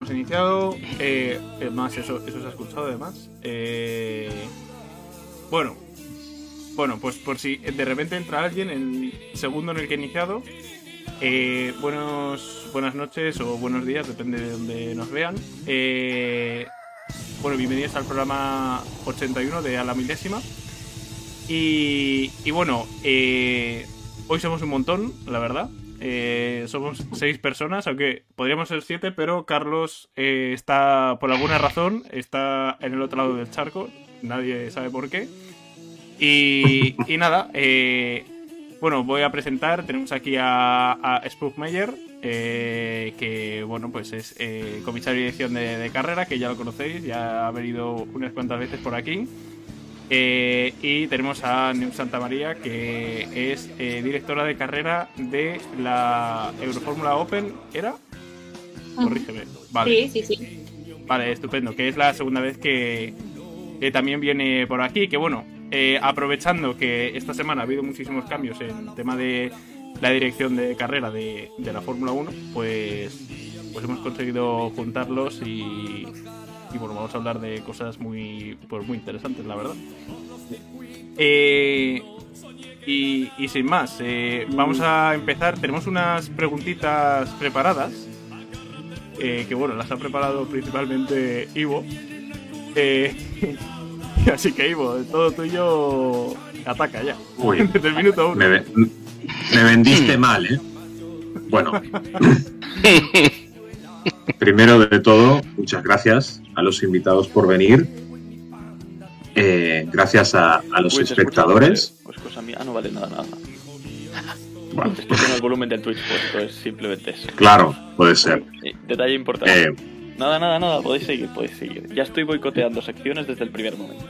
hemos iniciado. Eh, más, eso, eso se ha escuchado además. Eh, bueno, bueno, pues por si de repente entra alguien en el segundo en el que he iniciado. Eh, buenos, buenas noches o buenos días, depende de donde nos vean. Eh, bueno, bienvenidos al programa 81 de A la Milésima. Y, y bueno, eh, hoy somos un montón, la verdad. Eh, somos seis personas, aunque podríamos ser siete, pero Carlos eh, está, por alguna razón, está en el otro lado del charco. Nadie sabe por qué. Y, nada, eh, bueno, voy a presentar. Tenemos aquí a, a Spookmeyer, eh, que bueno, pues es eh, comisario de dirección de, de carrera, que ya lo conocéis, ya ha venido unas cuantas veces por aquí. Eh, y tenemos a Neus Santa María, que es eh, directora de carrera de la Eurofórmula Open. ¿Era? Corrígeme. Vale. Sí, sí, sí. Vale, estupendo. Que es la segunda vez que, también viene por aquí. Que bueno, eh, aprovechando que esta semana ha habido muchísimos cambios en el tema de la dirección de carrera de, de la Fórmula 1, pues, pues hemos conseguido juntarlos y, y bueno, vamos a hablar de cosas muy, pues muy interesantes, la verdad. Eh, y, y sin más, eh, vamos a empezar. Tenemos unas preguntitas preparadas. eh, que bueno, las ha preparado principalmente Ivo. Eh, así que Ivo, todo tuyo ataca ya. Uy, Desde el minuto uno. me, ve- me vendiste mal, ¿eh? Bueno. Primero de todo, muchas gracias a los invitados por venir. Eh, gracias a, a los escucha, espectadores. vale, Pues cosa mía. Ah, no vale nada, nada. Bueno, Estoy el volumen del Twitch puesto, es simplemente eso. claro, puede ser. Eh, Detalle importante. Eh, Nada, nada, nada, podéis seguir, podéis seguir. Ya estoy boicoteando secciones desde el primer momento.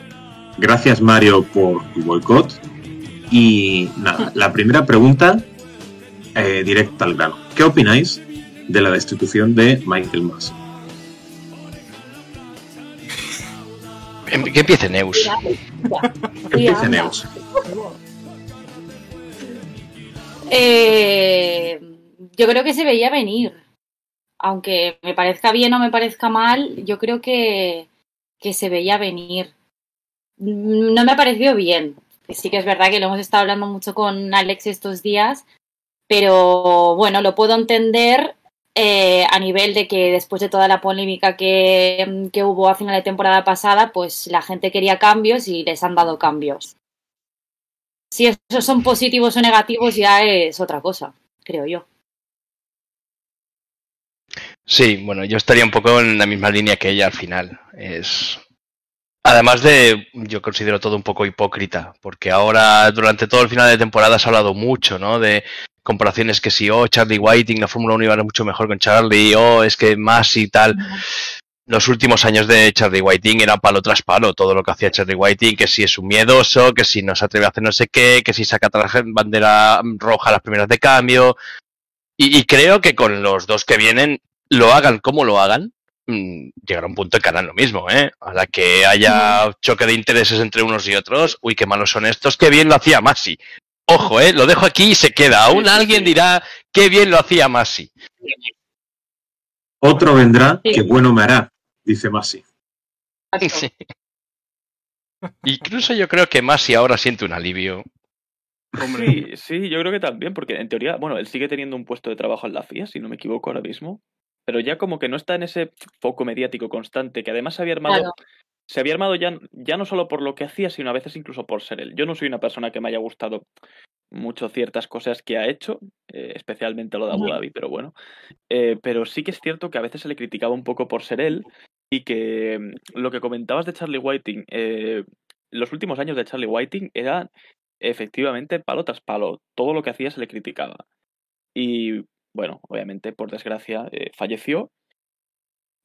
gracias, Mario, por tu boicot. Y nada, la primera pregunta, eh, directa al grano. ¿Qué opináis de la destitución de Michael Massey? Que empiece Neus. Que empiece. Neus. Eh, yo creo que se veía venir. Aunque me parezca bien o me parezca mal, yo creo que, que se veía venir. No me ha parecido bien. Sí que es verdad que lo hemos estado hablando mucho con Alex estos días, pero bueno, lo puedo entender eh, a nivel de que después de toda la polémica que, que hubo a final de temporada pasada, pues la gente quería cambios y les han dado cambios. Si esos son positivos o negativos ya es otra cosa, creo yo. Sí, bueno, yo estaría un poco en la misma línea que ella al final. Es. Además de, yo considero todo un poco hipócrita, porque ahora durante todo el final de temporada se ha hablado mucho, ¿no? De comparaciones que si, oh, Charlie Whiting, la Fórmula 1 iba mucho mejor con Charlie, oh, es que más y tal. Los últimos años de Charlie Whiting eran palo tras palo, todo lo que hacía Charlie Whiting, que si es un miedoso, que si no se atreve a hacer no sé qué, que si saca bandera roja a las primeras de cambio. Y, y creo que con los dos que vienen, lo hagan como lo hagan, mm, llegará un punto en que harán lo mismo, ¿eh? A la que haya choque de intereses entre unos y otros, uy, qué malos son estos, qué bien lo hacía Masi. Ojo, ¿eh? Lo dejo aquí y se queda. Aún alguien sí. dirá, qué bien lo hacía Masi. Otro vendrá Sí. que bueno me hará, dice Masi. Sí. Incluso yo creo que Masi ahora siente un alivio. Hombre, Sí, sí, yo creo que también, porque en teoría, bueno, él sigue teniendo un puesto de trabajo en la FIA, si no me equivoco ahora mismo, pero ya como que no está en ese foco mediático constante, que además se había armado, Claro. se había armado ya, ya no solo por lo que hacía, sino a veces incluso por ser él. Yo no soy una persona que me haya gustado mucho ciertas cosas que ha hecho, eh, especialmente lo de Abu. Dhabi, pero bueno. Eh, pero sí que es cierto que a veces se le criticaba un poco por ser él y que mm, lo que comentabas de Charlie Whiting, eh, los últimos años de Charlie Whiting eran efectivamente palo tras palo. Todo lo que hacía se le criticaba. Y bueno, obviamente, por desgracia, eh, falleció.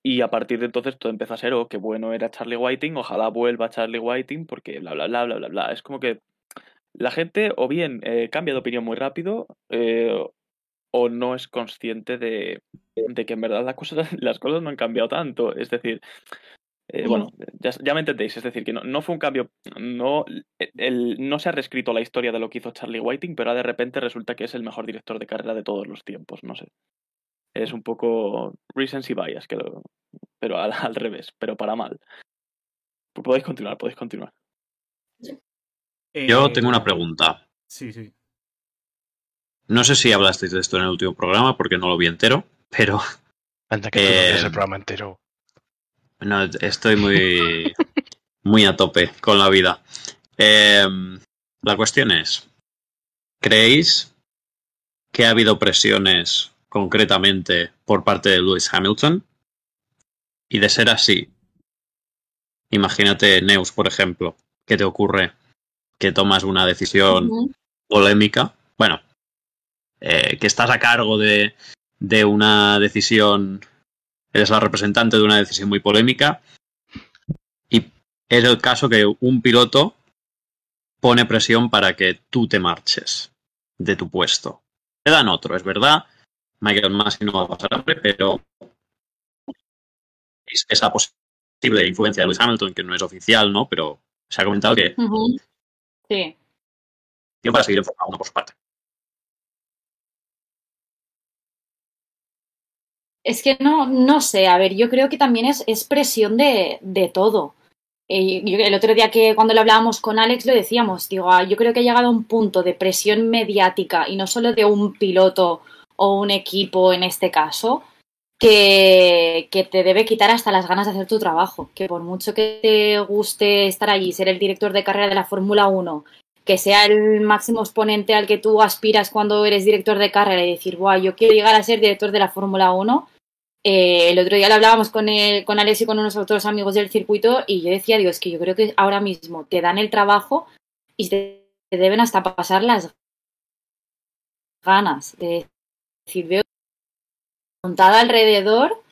Y a partir de entonces todo empezó a ser, oh, qué bueno era Charlie Whiting, ojalá vuelva Charlie Whiting, porque bla, bla, bla, bla, bla, bla. Es como que la gente o bien eh, cambia de opinión muy rápido eh, o no es consciente de, de que en verdad las cosas, las cosas no han cambiado tanto. Es decir, eh, bueno, ya, ya me entendéis, es decir, que no, no fue un cambio, no, el, no se ha reescrito la historia de lo que hizo Charlie Whiting, pero ahora de repente resulta que es el mejor director de carrera de todos los tiempos, no sé. Es un poco recency bias, que lo- pero al, al revés, pero para mal. Pues podéis continuar, podéis continuar. Yo Eh, tengo una pregunta. Sí, sí. No sé si hablasteis de esto en el último programa porque no lo vi entero, pero Anda que no Eh, el programa entero. No, estoy muy, muy a tope con la vida. Eh, la cuestión es, ¿creéis que ha habido presiones concretamente por parte de Lewis Hamilton? Y de ser así, imagínate Neus, por ejemplo, ¿qué te ocurre? Que tomas una decisión polémica. Bueno, eh, que estás a cargo de, de una decisión, eres la representante de una decisión muy polémica. Y es el caso que un piloto pone presión para que tú te marches de tu puesto. Te dan otro, es verdad. Michael Massey no va a pasar hambre, pero es- esa posible influencia de Lewis Hamilton, que no es oficial, ¿no? Pero se ha comentado que Ujú. Sí. tiene para seguir en Fórmula 1 por su parte. Es que no, no sé, a ver, yo creo que también es, es presión de, de todo. Eh, el otro día que cuando lo hablábamos con Alex lo decíamos, digo, ah, yo creo que ha llegado a un punto de presión mediática y no solo de un piloto o un equipo en este caso, que, que te debe quitar hasta las ganas de hacer tu trabajo. Que por mucho que te guste estar allí, ser el director de carrera de la Fórmula 1, que sea el máximo exponente al que tú aspiras cuando eres director de carrera y decir, Buah, yo quiero llegar a ser director de la Fórmula 1. Eh, el otro día lo hablábamos con, el- con Alex y con unos otros amigos del circuito y yo decía, digo, es que yo creo que ahora mismo te dan el trabajo y te, deben hasta pasar las ganas. De decir, veo montada alrededor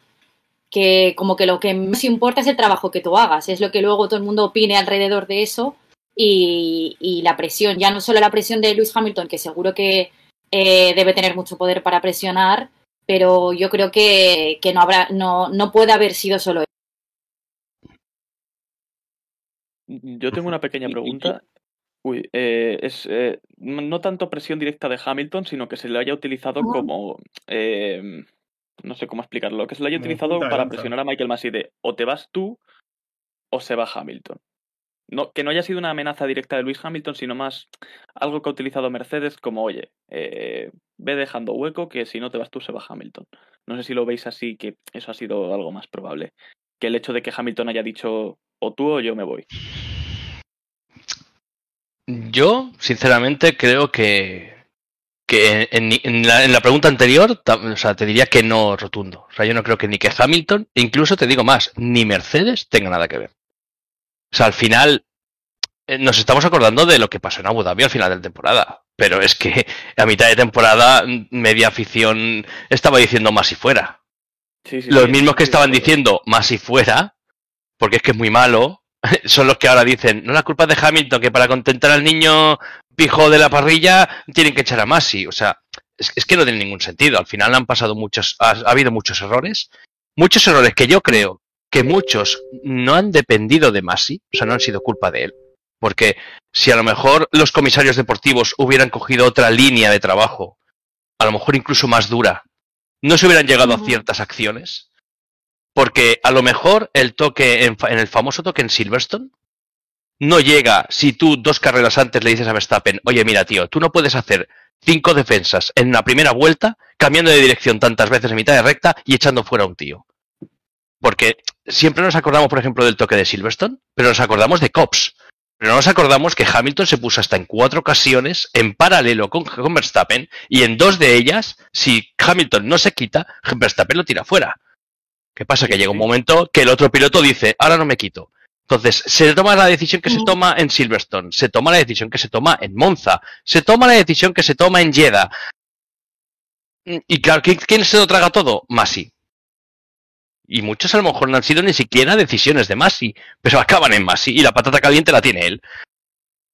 que como que lo que más importa es el trabajo que tú hagas, es lo que luego todo el mundo opine alrededor de eso y, y la presión, ya no solo la presión de Lewis Hamilton, que seguro que eh, debe tener mucho poder para presionar, pero yo creo que, que no habrá, no, no puede haber sido solo eso. Yo tengo una pequeña pregunta. Uy, eh, es eh, no tanto presión directa de Hamilton, sino que se le haya utilizado como. eh, no sé cómo explicarlo. Que se le haya utilizado para presionar a Michael Massey de o te vas tú o se va Hamilton. No, que no haya sido una amenaza directa de Luis Hamilton, sino más algo que ha utilizado Mercedes como, oye, eh, ve dejando hueco que si no te vas tú se va Hamilton. No sé si lo veis así, que eso ha sido algo más probable. Que el hecho de que Hamilton haya dicho o tú o yo me voy. Yo, sinceramente, creo que, que en, la, en la pregunta anterior, o sea, te diría que no rotundo. O sea, yo no creo que ni que Hamilton, incluso te digo más, ni Mercedes tenga nada que ver. O sea, al final, eh, nos estamos acordando de lo que pasó en Abu Dhabi al final de la temporada. Pero es que a mitad de temporada, mm, media afición estaba diciendo más si fuera. Sí, sí, Los sí, mismos que estaban diciendo más si fuera, porque es que es muy malo, son los que ahora dicen, no la culpa es de Hamilton, que para contentar al niño pijo de la parrilla tienen que echar a Masi. O sea, es, es que no tiene ningún sentido. Al final han pasado muchos, ha, ha habido muchos errores, muchos errores que yo creo que muchos no han dependido de Masi, o sea, no han sido culpa de él. Porque si a lo mejor los comisarios deportivos hubieran cogido otra línea de trabajo, a lo mejor incluso más dura, no se hubieran llegado a ciertas acciones. Porque a lo mejor el toque en, en el famoso toque en Silverstone no llega si tú dos carreras antes le dices a Verstappen, oye, mira, tío, tú no puedes hacer cinco defensas en la primera vuelta, cambiando de dirección tantas veces en mitad de recta y echando fuera a un tío. Porque siempre nos acordamos, por ejemplo, del toque de Silverstone, pero nos acordamos de Cops. Pero no nos acordamos que Hamilton se puso hasta en cuatro ocasiones en paralelo con, con Verstappen y en dos de ellas, si Hamilton no se quita, Verstappen lo tira fuera. ¿Qué pasa? Que llega un momento que el otro piloto dice, ahora no me quito. Entonces, se toma la decisión que se toma en Silverstone, se toma la decisión que se toma en Monza, se toma la decisión que se toma en Jeddah. Y claro, ¿quién, quién se lo traga todo? Masi. Y muchos a lo mejor no han sido ni siquiera decisiones de Masi, pero acaban en Masi y la patata caliente la tiene él.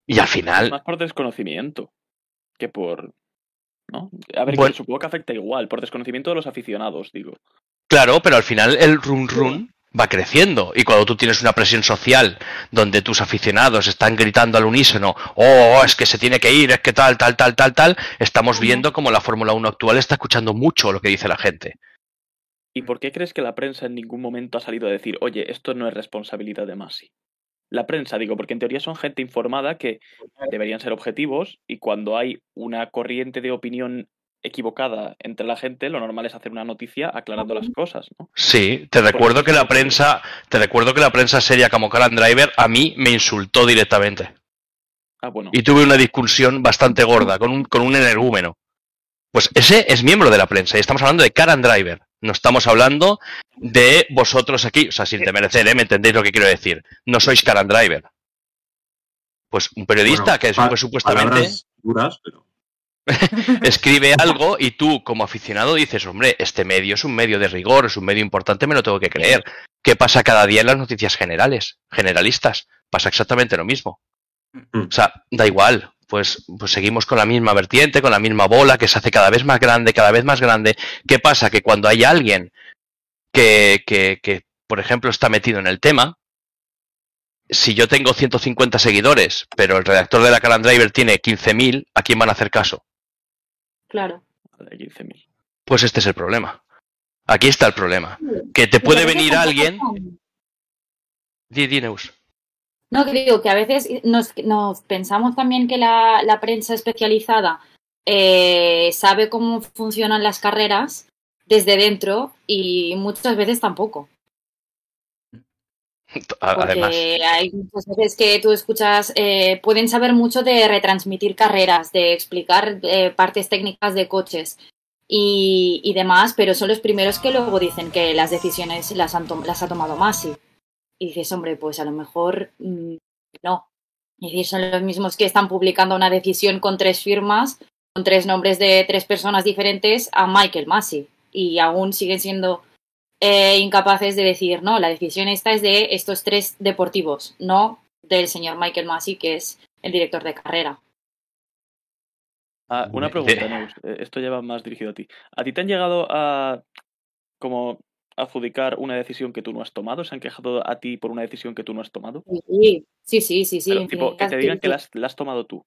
Y al final, Más por desconocimiento que por. ¿No? A ver, Bueno. que supongo que afecta igual, por desconocimiento de los aficionados, digo. Claro, pero al final el run run va creciendo. Y cuando tú tienes una presión social donde tus aficionados están gritando al unísono, oh, es que se tiene que ir, es que tal, tal, tal, tal, tal, estamos viendo como la Fórmula 1 actual está escuchando mucho lo que dice la gente. ¿Y por qué crees que la prensa en ningún momento ha salido a decir, oye, esto no es responsabilidad de Masi? La prensa, digo, porque en teoría son gente informada que deberían ser objetivos y cuando hay una corriente de opinión equivocada entre la gente, lo normal es hacer una noticia aclarando las cosas, ¿no? Sí, te recuerdo que la prensa, te recuerdo que la prensa seria como Caran Driver a mí me insultó directamente. Ah, bueno. Y tuve una discusión bastante gorda con un, con un energúmeno. Pues ese es miembro de la prensa y estamos hablando de Caran Driver. No estamos hablando de vosotros aquí, o sea, sin temerecer, ¿eh? ¿me entendéis lo que quiero decir? No sois Caran Driver. Pues un periodista Bueno, que, pa- que supuestamente palabras duras, pero escribe algo y tú, como aficionado, dices, hombre, este medio es un medio de rigor, es un medio importante, me lo tengo que creer. ¿Qué pasa cada día en las noticias generales, generalistas? Pasa exactamente lo mismo. Mm. O sea, da igual. Pues, pues seguimos con la misma vertiente, con la misma bola que se hace cada vez más grande, cada vez más grande. ¿Qué pasa? Que cuando hay alguien que, que, que por ejemplo, está metido en el tema, si yo tengo 150 seguidores, pero el redactor de la Calan Driver tiene 15.000, ¿a quién van a hacer caso? Claro. De 15.000. Pues este es el problema. Aquí está el problema. Que te puede venir alguien. son- Di, di, Neus. No, que digo que a veces nos, nos pensamos también que la, la prensa especializada eh, sabe cómo funcionan las carreras desde dentro y muchas veces tampoco. Porque hay muchas veces que tú escuchas, eh, pueden saber mucho de retransmitir carreras, de explicar eh, partes técnicas de coches y, y demás, pero son los primeros que luego dicen que las decisiones las, han las ha tomado Masi. Y dices, hombre, pues a lo mejor mm, no. Es decir, son los mismos que están publicando una decisión con tres firmas, con tres nombres de tres personas diferentes a Michael Masi. Y aún siguen siendo eh, incapaces de decir, no, la decisión esta es de estos tres deportivos, no del señor Michael Masi, que es el director de carrera. Ah, una pregunta, Neus. eh, Esto lleva más dirigido a ti. ¿A ti te han llegado a como adjudicar una decisión que tú no has tomado? ¿Se han quejado a ti por una decisión que tú no has tomado? Sí, sí, sí, sí. sí Pero, tipo, que te digan que la has, la has tomado tú.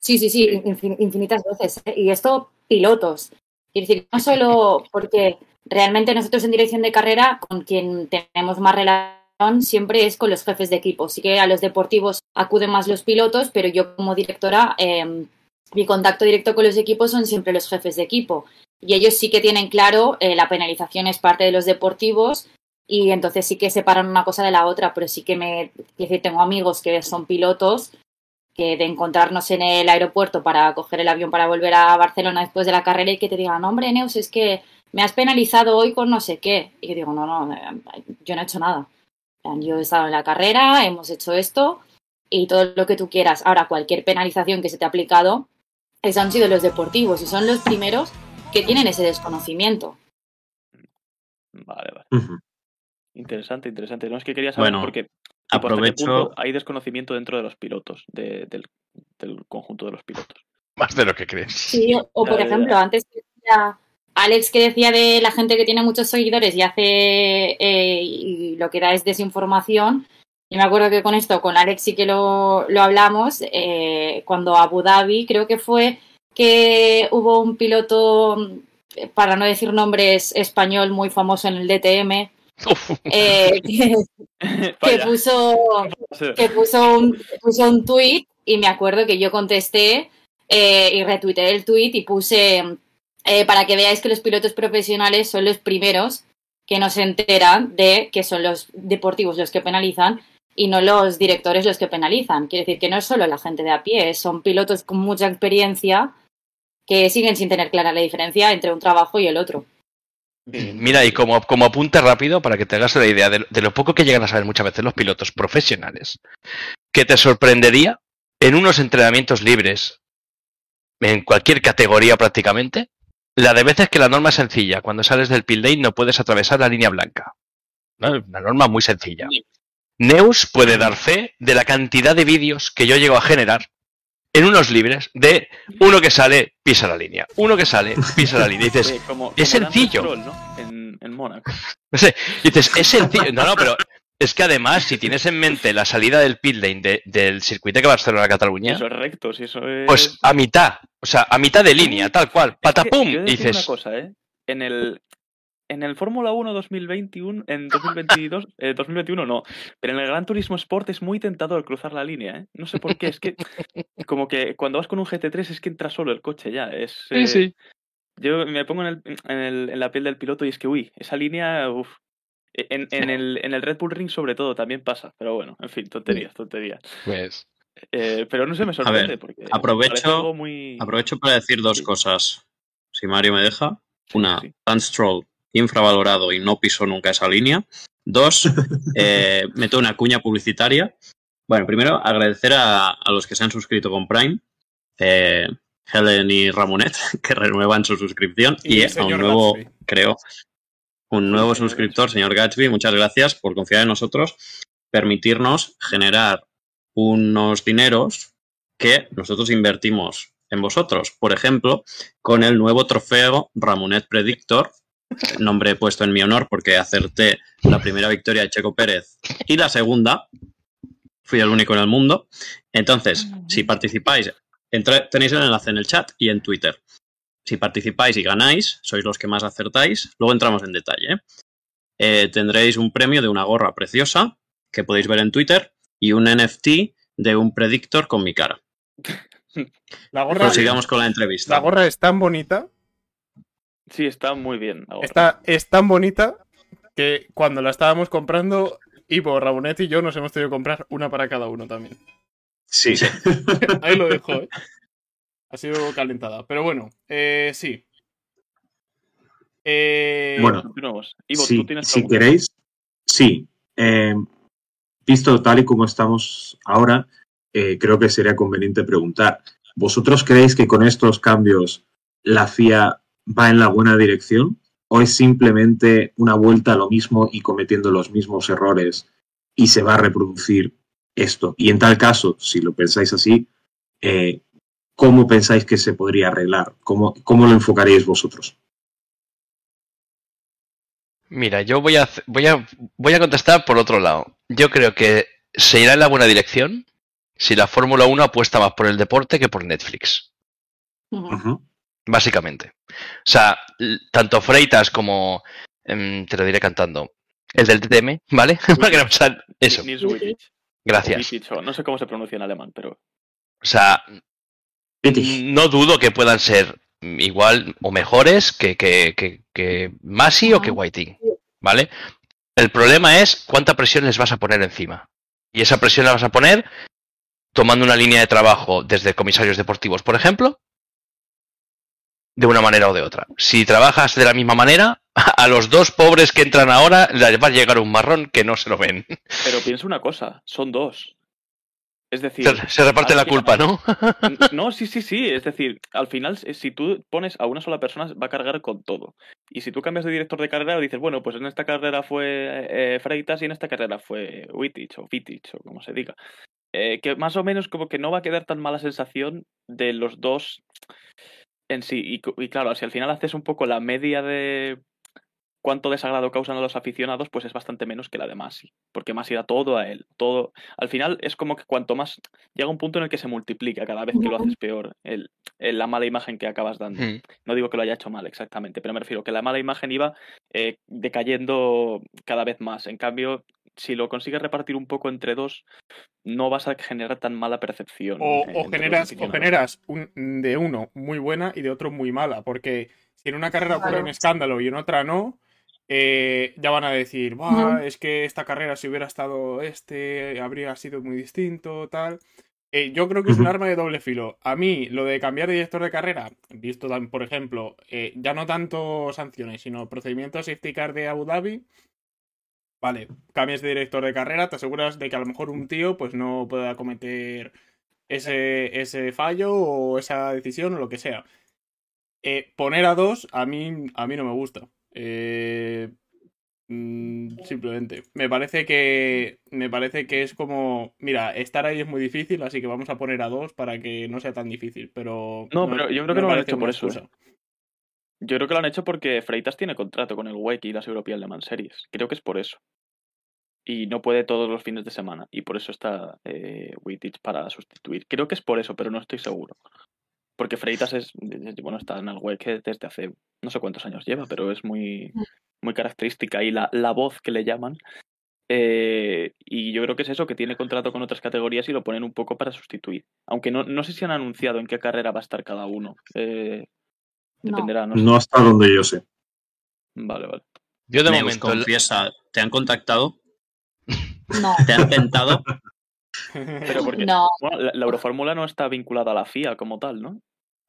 Sí, sí, sí, Sí. infin- infinitas veces. ¿eh? Y esto, pilotos. Quiero decir, no solo porque realmente nosotros en dirección de carrera, con quien tenemos más relación, siempre es con los jefes de equipo. Sí que a los deportivos acuden más los pilotos, pero yo como directora, eh, mi contacto directo con los equipos son siempre los jefes de equipo. Y ellos sí que tienen claro, eh, la penalización es parte de los deportivos y entonces sí que separan una cosa de la otra, pero sí que me, decir, tengo amigos que son pilotos que de encontrarnos en el aeropuerto para coger el avión para volver a Barcelona después de la carrera y que te digan, hombre, Neus, es que me has penalizado hoy con no sé qué. Y yo digo, no, no, eh, yo no he hecho nada. Yo he estado en la carrera, hemos hecho esto y todo lo que tú quieras. Ahora, cualquier penalización que se te ha aplicado, esos han sido los deportivos y son los primeros que tienen ese desconocimiento. Vale, vale. Interesante, interesante. No es que quería saber Bueno, porque aprovecho. punto hay desconocimiento dentro de los pilotos, de- del, del conjunto de los pilotos. más de lo que crees. Sí, o por Ya, ejemplo, ya. antes que decía Alex que decía de la gente que tiene muchos seguidores y hace eh, y lo que da es desinformación. Yo me acuerdo que con esto, con Alex sí que lo, lo hablamos, eh, cuando Abu Dhabi creo que fue que hubo un piloto, eh, para no decir nombres, español muy famoso en el DTM, eh, que, puso que puso un, puso un tuit y me acuerdo que yo contesté eh, y retuiteé el tuit y puse eh, para que veáis que los pilotos profesionales son los primeros que no se enteran de que son los deportivos los que penalizan y no los directores los que penalizan. Quiere decir que no es solo la gente de a pie, son pilotos con mucha experiencia que siguen sin tener clara la diferencia entre un trabajo y el otro. Mira, y como, como apunte rápido, para que te hagas la idea de, de lo poco que llegan a saber muchas veces los pilotos profesionales, que te sorprendería en unos entrenamientos libres, en cualquier categoría prácticamente, la de veces que la norma es sencilla. Cuando sales del pit lane no puedes atravesar la línea blanca. ¿no? Una norma muy sencilla. Neus puede dar fe de la cantidad de vídeos que yo llego a generar en unos libres de uno que sale, pisa la línea. Uno que sale, pisa la línea. Y dices, Oye, como- es como sencillo. Stroll, ¿no? En, en Mónaco. no sé, dices, es sencillo. No, no, pero es que además, si tienes en mente la salida del pit lane de- del circuito que Barcelona-Cataluña, Eso es recto, si eso es. pues a mitad, o sea, a mitad de línea, tal cual, Es que patapum, yo dices, una cosa, ¿eh? En el. En el Fórmula 1 2021, en 2022, eh, 2021 no, pero en el Gran Turismo Sport es muy tentador cruzar la línea, ¿eh? No sé por qué, es que como que cuando vas con un GT3 es que entra solo el coche ya, es... Sí, eh, sí. Yo me pongo en, el, en, el- en la piel del piloto y es que, uy, esa línea, uf. En, en el, en el Red Bull Ring sobre todo también pasa, pero bueno, en fin, tonterías, tonterías. Pues. Eh, pero no se me sorprende porque aprovecho- muy... Aprovecho para decir dos Sí. cosas, si Mario me deja. Una, sí. Lance Stroll, infravalorado y no pisó nunca esa línea. Dos, eh, meto una cuña publicitaria. Bueno, primero, agradecer a, a los que se han suscrito con Prime, eh, Helen y Ramonet, que renuevan su suscripción, Y a un nuevo, Gatsby. creo, un nuevo suscriptor, señor Gatsby. Muchas gracias por confiar en nosotros, permitirnos generar unos dineros que nosotros invertimos en vosotros. Por ejemplo, con el nuevo trofeo Ramonet Predictor, nombre puesto en mi honor porque acerté la primera victoria de Checo Pérez y la segunda. Fui el único en el mundo. Entonces, si participáis, entra- tenéis el enlace en el chat y en Twitter. Si participáis y ganáis, sois los que más acertáis. Luego entramos en detalle. ¿eh? Eh, tendréis un premio de una gorra preciosa que podéis ver en Twitter y un NFT de un predictor con mi cara. La gorra, Prosigamos con la entrevista. la gorra es tan bonita, Sí, está muy bien. ahora. está, es tan bonita que cuando la estábamos comprando, Ivo, Rabonet y yo nos hemos tenido que comprar una para cada uno también. Sí. Ahí lo dejo, ¿eh? Ha sido calentada. Pero bueno, eh, sí. Eh, Bueno, Continuamos. Ivo, Sí, tú tienes si queréis, sí. Eh, visto tal y como estamos ahora, eh, creo que sería conveniente preguntar, ¿vosotros creéis que con estos cambios la FIA va en la buena dirección? ¿O es simplemente una vuelta a lo mismo y cometiendo los mismos errores y se va a reproducir esto? Y en tal caso, si lo pensáis así, eh, ¿cómo pensáis que se podría arreglar? ¿Cómo, cómo lo enfocaríais vosotros? Mira, yo voy a, voy, a, voy a contestar por otro lado. Yo creo que se irá en la buena dirección si la Fórmula 1 apuesta más por el deporte que por Netflix, básicamente. O sea, tanto Freitas como, em, te lo diré cantando, el del TTM, ¿vale? Eso, gracias. No sé cómo se pronuncia en alemán, pero O sea, no dudo que puedan ser igual o mejores que, que, que, que Masi o que Whiting, ¿vale? El problema es cuánta presión les vas a poner encima. Y esa presión la vas a poner tomando una línea de trabajo desde comisarios deportivos, por ejemplo, de una manera o de otra. Si trabajas de la misma manera, a los dos pobres que entran ahora les va a llegar un marrón que no se lo ven. Pero piensa una cosa, son dos. Es decir, Se, se reparte la final- culpa, ¿no? No, sí, sí, sí. Es decir, al final, eh, si tú pones a una sola persona, va a cargar con todo. Y si tú cambias de director de carrera, dices, bueno, pues en esta carrera fue eh, Freitas y en esta carrera fue Wittich o Wittich o como se diga. Eh, que más o menos como que no va a quedar tan mala sensación de los dos en sí. Y, claro, si al final haces un poco la media de cuánto desagrado causan a los aficionados, pues es bastante menos que la de Masi. Porque Masi da todo a él. Todo. Al final es como que cuanto más llega un punto en el que se multiplica cada vez que lo haces peor el, el- la mala imagen que acabas dando. Mm. No digo que lo haya hecho mal exactamente, pero me refiero que la mala imagen iba eh, decayendo cada vez más. En cambio, si lo consigues repartir un poco entre dos, no vas a generar tan mala percepción. O, eh, generas, o generas un, de uno muy buena y de otro muy mala, porque si en una carrera ocurre Claro. un escándalo y en otra no, eh, ya van a decir, "Buah, es que esta carrera si hubiera estado este, habría sido muy distinto, tal. Eh, yo creo que es un arma de doble filo. A mí, lo de cambiar de director de carrera, visto, tan- por ejemplo, eh, ya no tanto sanciones, sino procedimientos safety car de Abu Dhabi, Vale, cambias de director de carrera, te aseguras de que a lo mejor un tío pues no pueda cometer ese, ese fallo o esa decisión o lo que sea. Eh, poner a dos a mí, a mí no me gusta. Eh, mm, simplemente. Me parece que. Me parece que es como. Mira, estar ahí es muy difícil, así que vamos a poner a dos para que no sea tan difícil. Pero. No, pero yo creo que no lo han hecho por eso. Yo creo que lo han hecho porque Freitas tiene contrato con el WEC y las European Le Mans Series. Creo que es por eso. Y no puede todos los fines de semana. Y por eso está eh, Wittich para sustituir. Creo que es por eso, pero no estoy seguro. Porque Freitas es, bueno, está en el WEC desde hace no sé cuántos años lleva, pero es muy muy característica y la, la voz que le llaman. Eh, y yo creo que es eso, que tiene contrato con otras categorías y lo ponen un poco para sustituir. Aunque no, no sé si han anunciado en qué carrera va a estar cada uno. Eh. Dependerá, no. No hasta donde yo sé. Vale, vale. Yo de Neus, momento. confiesa, ¿te han contactado? No, ¿Te han tentado? Pero porque no, bueno, la, la Eurofórmula no está vinculada a la FIA como tal, ¿no?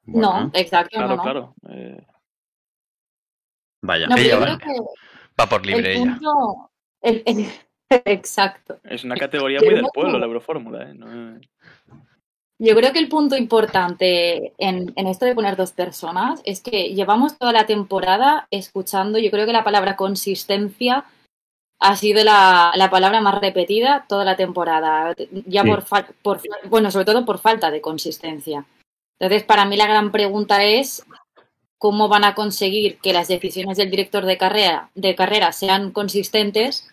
no, exacto, Claro, no, claro. eh, Vaya. No, Ella va- Va por libre el ella. punto, el- el- exacto. es una categoría muy del pueblo, que- la Eurofórmula. ¿eh? No- Yo creo que el punto importante en, en esto de poner dos personas es que llevamos toda la temporada escuchando, yo creo que la palabra consistencia ha sido la, la palabra más repetida toda la temporada, ya Sí. por, por, bueno, sobre todo por falta de consistencia. Entonces, para mí la gran pregunta es cómo van a conseguir que las decisiones del director de carrera, de carrera sean consistentes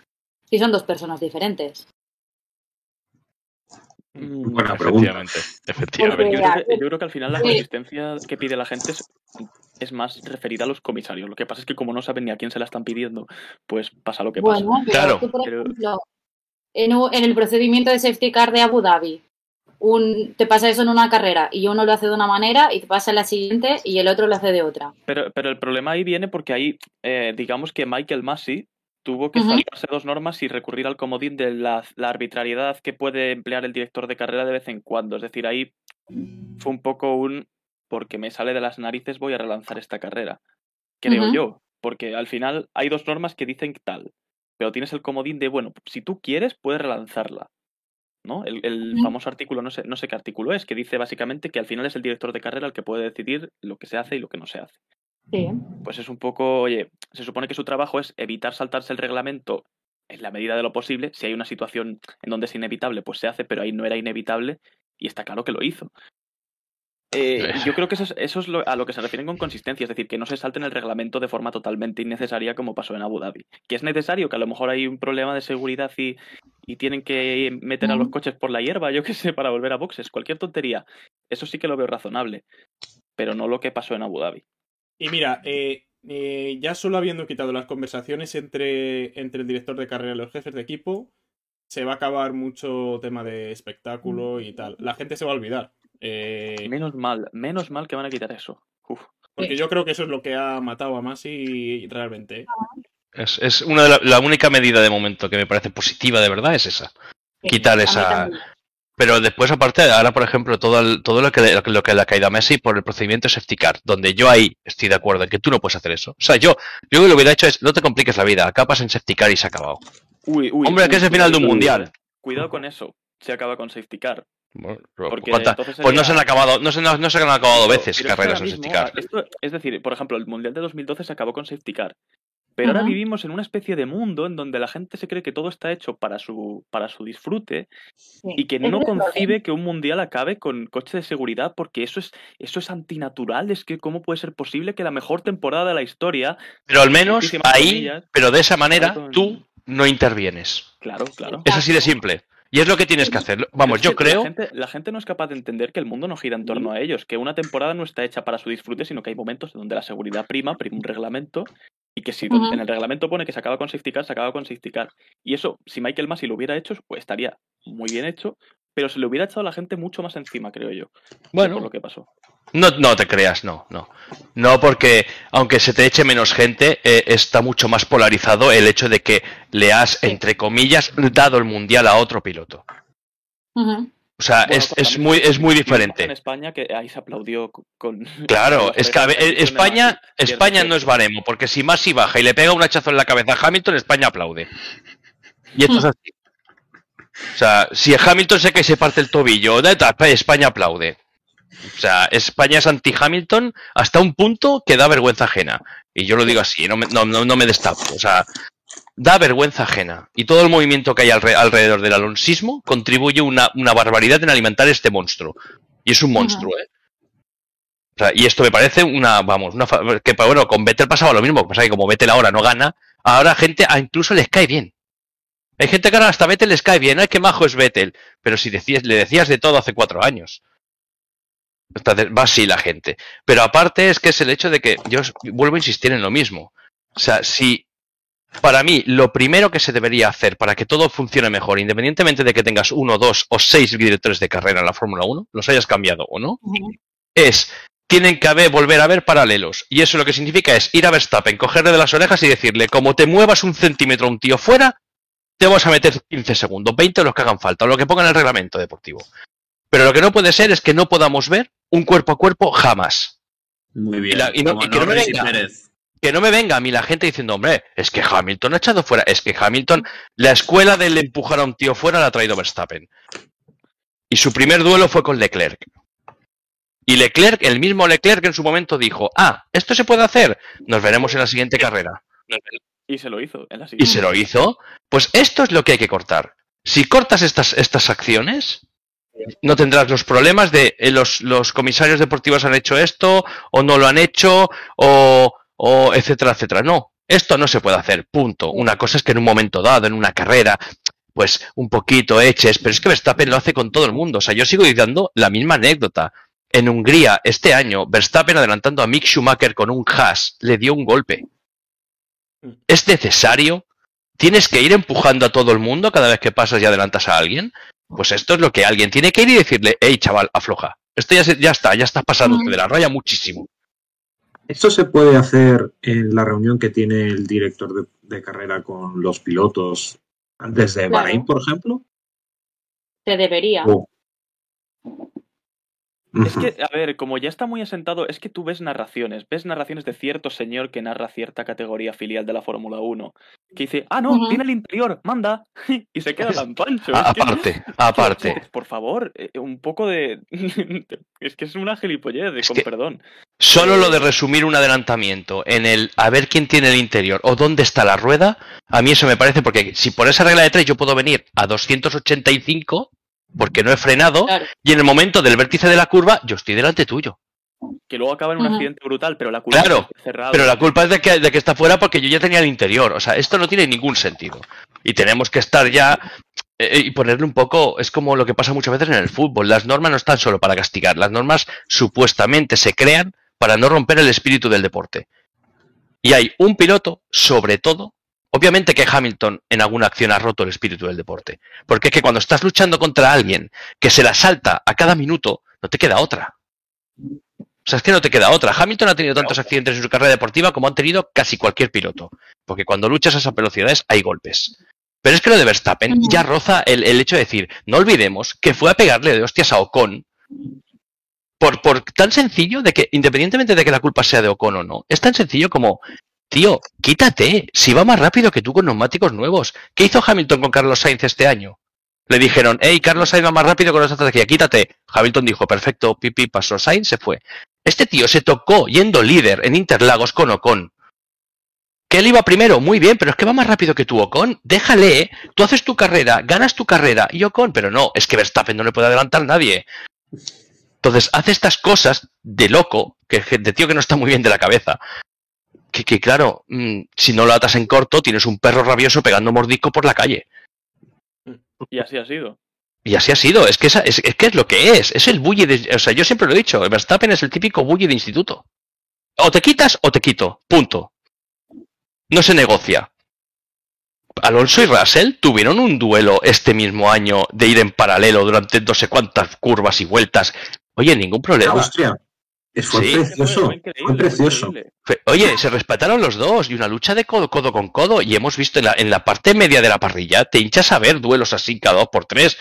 si son dos personas diferentes. Mm, Buena pregunta. Efectivamente. Yo Efectivamente. creo, que, yo creo que al final la consistencia que pide la gente es, es más referida a los comisarios. Lo que pasa es que como no saben ni a quién se la están pidiendo, pues pasa lo que pasa. Bueno, pero Claro. tú, por Pero- ejemplo, en, el procedimiento de safety car de Abu Dhabi, un, te pasa eso en una carrera y uno lo hace de una manera y te pasa en la siguiente y el otro lo hace de otra. Pero, pero el problema ahí viene porque ahí, eh, digamos que Michael Massey tuvo que saltarse dos normas y recurrir al comodín de la, la arbitrariedad que puede emplear el director de carrera de vez en cuando. Es decir, ahí fue un poco un porque me sale de las narices voy a relanzar esta carrera. Creo yo. Porque al final hay dos normas que dicen tal. Pero tienes el comodín de, bueno, si tú quieres, puedes relanzarla. ¿No? El, famoso artículo, no sé, no sé qué artículo es, que dice básicamente que al final es el director de carrera el que puede decidir lo que se hace y lo que no se hace Sí. pues es un poco, oye, se supone que su trabajo es evitar saltarse el reglamento en la medida de lo posible. Si hay una situación en donde es inevitable, pues se hace, pero ahí no era inevitable y está claro que lo hizo. Eh, yo creo que eso es, eso es lo- a lo que se refieren con consistencia, es decir, que no se salten el reglamento de forma totalmente innecesaria como pasó en Abu Dhabi. Que es necesario, que a lo mejor hay un problema de seguridad y, y tienen que meter a los coches por la hierba, yo qué sé, para volver a boxes, cualquier tontería. Eso sí que lo veo razonable, pero no lo que pasó en Abu Dhabi. Y mira, eh, eh, ya solo habiendo quitado las conversaciones entre, entre el director de carrera y los jefes de equipo, se va a acabar mucho tema de espectáculo y tal. La gente se va a olvidar. Eh, Menos mal, menos mal que van a quitar eso. Uf. porque yo creo que eso es lo que ha matado a Masi realmente. ¿eh? Es, es una de la, la única medida de momento que me parece positiva de verdad es esa. Quitar esa-. Pero después, aparte, ahora, por ejemplo, todo, el- todo lo, que, le- lo que le ha caído a Messi por el procedimiento safety car, donde yo ahí estoy de acuerdo en que tú no puedes hacer eso. O sea, yo, yo lo que hubiera hecho es, no te compliques la vida, acabas en safety car y se ha acabado. Uy, uy, Hombre, uy, que es el final de un mundial. Cuidado con eso. Se acaba con safety car. Bueno, Porque ¿cuánta- entonces Pues no se han acabado, no se, no, no se han acabado Pero- veces pero carreras en safety car. esto- es decir, por ejemplo, el Mundial de 2012 se acabó con safety car. Pero ahora vivimos en una especie de mundo en donde la gente se cree que todo está hecho para su, para su disfrute Sí. y que no problema. concibe que un mundial acabe con coches de seguridad porque eso es, eso es antinatural. Es que cómo puede ser posible que la mejor temporada de la historia... Pero al menos ahí, pero de esa manera, tú no intervienes. Claro, claro. Es así de simple. Y es lo que tienes que hacer. Vamos, yo es que La creo. gente, la gente no es capaz de entender que el mundo no gira en torno a ellos, que una temporada no está hecha para su disfrute, sino que hay momentos en donde la seguridad prima, prima un reglamento, y que si en el reglamento pone que se acaba con safety car, se acaba con safety car. Y eso, si Michael Massey lo hubiera hecho, pues estaría muy bien hecho, pero se le hubiera echado a la gente mucho más encima, creo yo, por Bueno, lo que pasó. no, no te creas, no, no. No, porque aunque se te eche menos gente, eh, está mucho más polarizado el hecho de que le has, entre comillas, dado el mundial a otro piloto. O sea, Bueno, es, pero es muy, es muy tuvimos En diferente. España, que ahí se aplaudió con... Claro, es que de España, España no es baremo, porque si Masi baja y le pega un hachazo en la cabeza a Hamilton, España aplaude. Y esto es así. O sea, si Hamilton se que se parte el tobillo, tal, España aplaude. O sea, España es anti-Hamilton hasta un punto que da vergüenza ajena. Y yo lo digo así, no me, no, no- no me destapo. O sea, da vergüenza ajena. Y todo el movimiento que hay alre- alrededor del alonsismo contribuye una, una barbaridad en alimentar este monstruo. Y es un monstruo, ¿eh? O sea, y esto me parece una, vamos, una que pues, bueno, con Vettel pasaba lo mismo, que pasa que como Vettel ahora no gana, ahora gente a incluso les cae bien. Hay gente que ahora hasta Vettel les cae bien, ay, qué majo es Vettel, pero si decías, le decías de todo hace cuatro años. Entonces, va así la gente. Pero aparte es que es el hecho de que yo vuelvo a insistir en lo mismo. O sea, si Para mí, lo primero que se debería hacer para que todo funcione mejor, independientemente de que tengas uno, dos o seis directores de carrera en la Fórmula 1, los hayas cambiado o no, es tienen que haber, volver a ver paralelos. Y eso lo que significa es ir a Verstappen, cogerle de las orejas y decirle, como te muevas un centímetro a un tío fuera, te vamos a meter 15 segundos, 20 los que hagan falta, o lo que ponga en el reglamento deportivo. Pero lo que no puede ser es que no podamos ver un cuerpo a cuerpo jamás. Muy bien. Y la- y no- Como y que no me Norris y venga. Pérez. Que no me venga a mí la gente diciendo, hombre, es que Hamilton ha echado fuera, es que Hamilton, la escuela del empujar a un tío fuera la ha traído Verstappen. Y su primer duelo fue con Leclerc. Y Leclerc, el mismo Leclerc en su momento dijo, ah, esto se puede hacer, nos veremos en la siguiente carrera. Y se lo hizo en la Y siguiente. se lo hizo. Pues esto es lo que hay que cortar. Si cortas estas, estas acciones, no tendrás los problemas de eh, los, los comisarios deportivos han hecho esto, o no lo han hecho, o, o etcétera, etcétera. No, esto no se puede hacer, punto. Una cosa es que en un momento dado, en una carrera, pues un poquito eches, pero es que Verstappen lo hace con todo el mundo. O sea, yo sigo dando la misma anécdota. En Hungría, este año, Verstappen adelantando a Mick Schumacher con un Haas, le dio un golpe. ¿Es necesario? ¿Tienes que ir empujando a todo el mundo cada vez que pasas y adelantas a alguien? Pues esto es lo que alguien tiene que ir y decirle, hey chaval, afloja. Esto ya, se- ya está, ya estás pasando de la raya muchísimo. Esto se puede hacer en la reunión que tiene el director de, de carrera con los pilotos antes de Claro. Bahrein, por ejemplo. Se debería. Oh. Es que, a ver, como ya está muy asentado, es que tú ves narraciones, ves narraciones de cierto señor que narra cierta categoría filial de la Fórmula 1, que dice, ah, no, Ujú. tiene el interior, manda, y se queda tan pancho. A- es que- aparte, aparte. Por favor, eh, un poco de... es que es una gilipollez, Es con que- perdón. Solo lo de resumir un adelantamiento en el a ver quién tiene el interior o dónde está la rueda, a mí eso me parece porque si por esa regla de tres yo puedo venir a 285 porque no he frenado Claro. y en el momento del vértice de la curva yo estoy delante tuyo. Que luego acaba en un accidente brutal, pero la culpa Claro, es cerrado. Pero la culpa es de que, de que está fuera porque yo ya tenía el interior. O sea, esto no tiene ningún sentido. Y tenemos que estar ya eh, y ponerle un poco. Es como lo que pasa muchas veces en el fútbol. Las normas no están solo para castigar. Las normas supuestamente se crean para no romper el espíritu del deporte. Y hay un piloto, sobre todo. Obviamente que Hamilton en alguna acción ha roto el espíritu del deporte. Porque es que cuando estás luchando contra alguien que se la salta a cada minuto, no te queda otra. O sea, es que no te queda otra. Hamilton ha tenido tantos accidentes en su carrera deportiva como han tenido casi cualquier piloto. Porque cuando luchas a esas velocidades hay golpes. Pero es que lo de Verstappen Ujú. ya roza el, el hecho de decir, no olvidemos que fue a pegarle de hostias a Ocon. Por, por tan sencillo de que, independientemente de que la culpa sea de Ocon o no, es tan sencillo como, tío, quítate, si va más rápido que tú con neumáticos nuevos. ¿Qué hizo Hamilton con Carlos Sainz este año? Le dijeron, hey, Carlos Sainz va más rápido con esa estrategia, quítate. Hamilton dijo, perfecto, pipi, pasó Sainz, se fue. Este tío se tocó yendo líder en Interlagos con Ocon. Que él iba primero, muy bien, pero es que va más rápido que tú, Ocon. Déjale, tú haces tu carrera, ganas tu carrera y Ocon, pero no, es que Verstappen no le puede adelantar nadie. Entonces hace estas cosas de loco, que de tío que no está muy bien de la cabeza. Que, que claro, mm, si no lo atas en corto, tienes un perro rabioso pegando mordisco por la calle. Y así ha sido. Y así ha sido, es que, esa- es, es que es lo que es, es el bully de... O sea, yo siempre lo he dicho, Verstappen es el típico bully de instituto. O te quitas o te quito, punto. No se negocia. Alonso y Russell tuvieron un duelo este mismo año de ir en paralelo durante no sé cuántas curvas y vueltas. Oye, ningún problema. Austria. Es- Fue Sí. precioso. Fue increíble, Fue precioso. Fue- Oye, se respetaron los dos y una lucha de codo, codo con codo y hemos visto en la, en la parte media de la parrilla, te hinchas a ver duelos así cada dos por tres.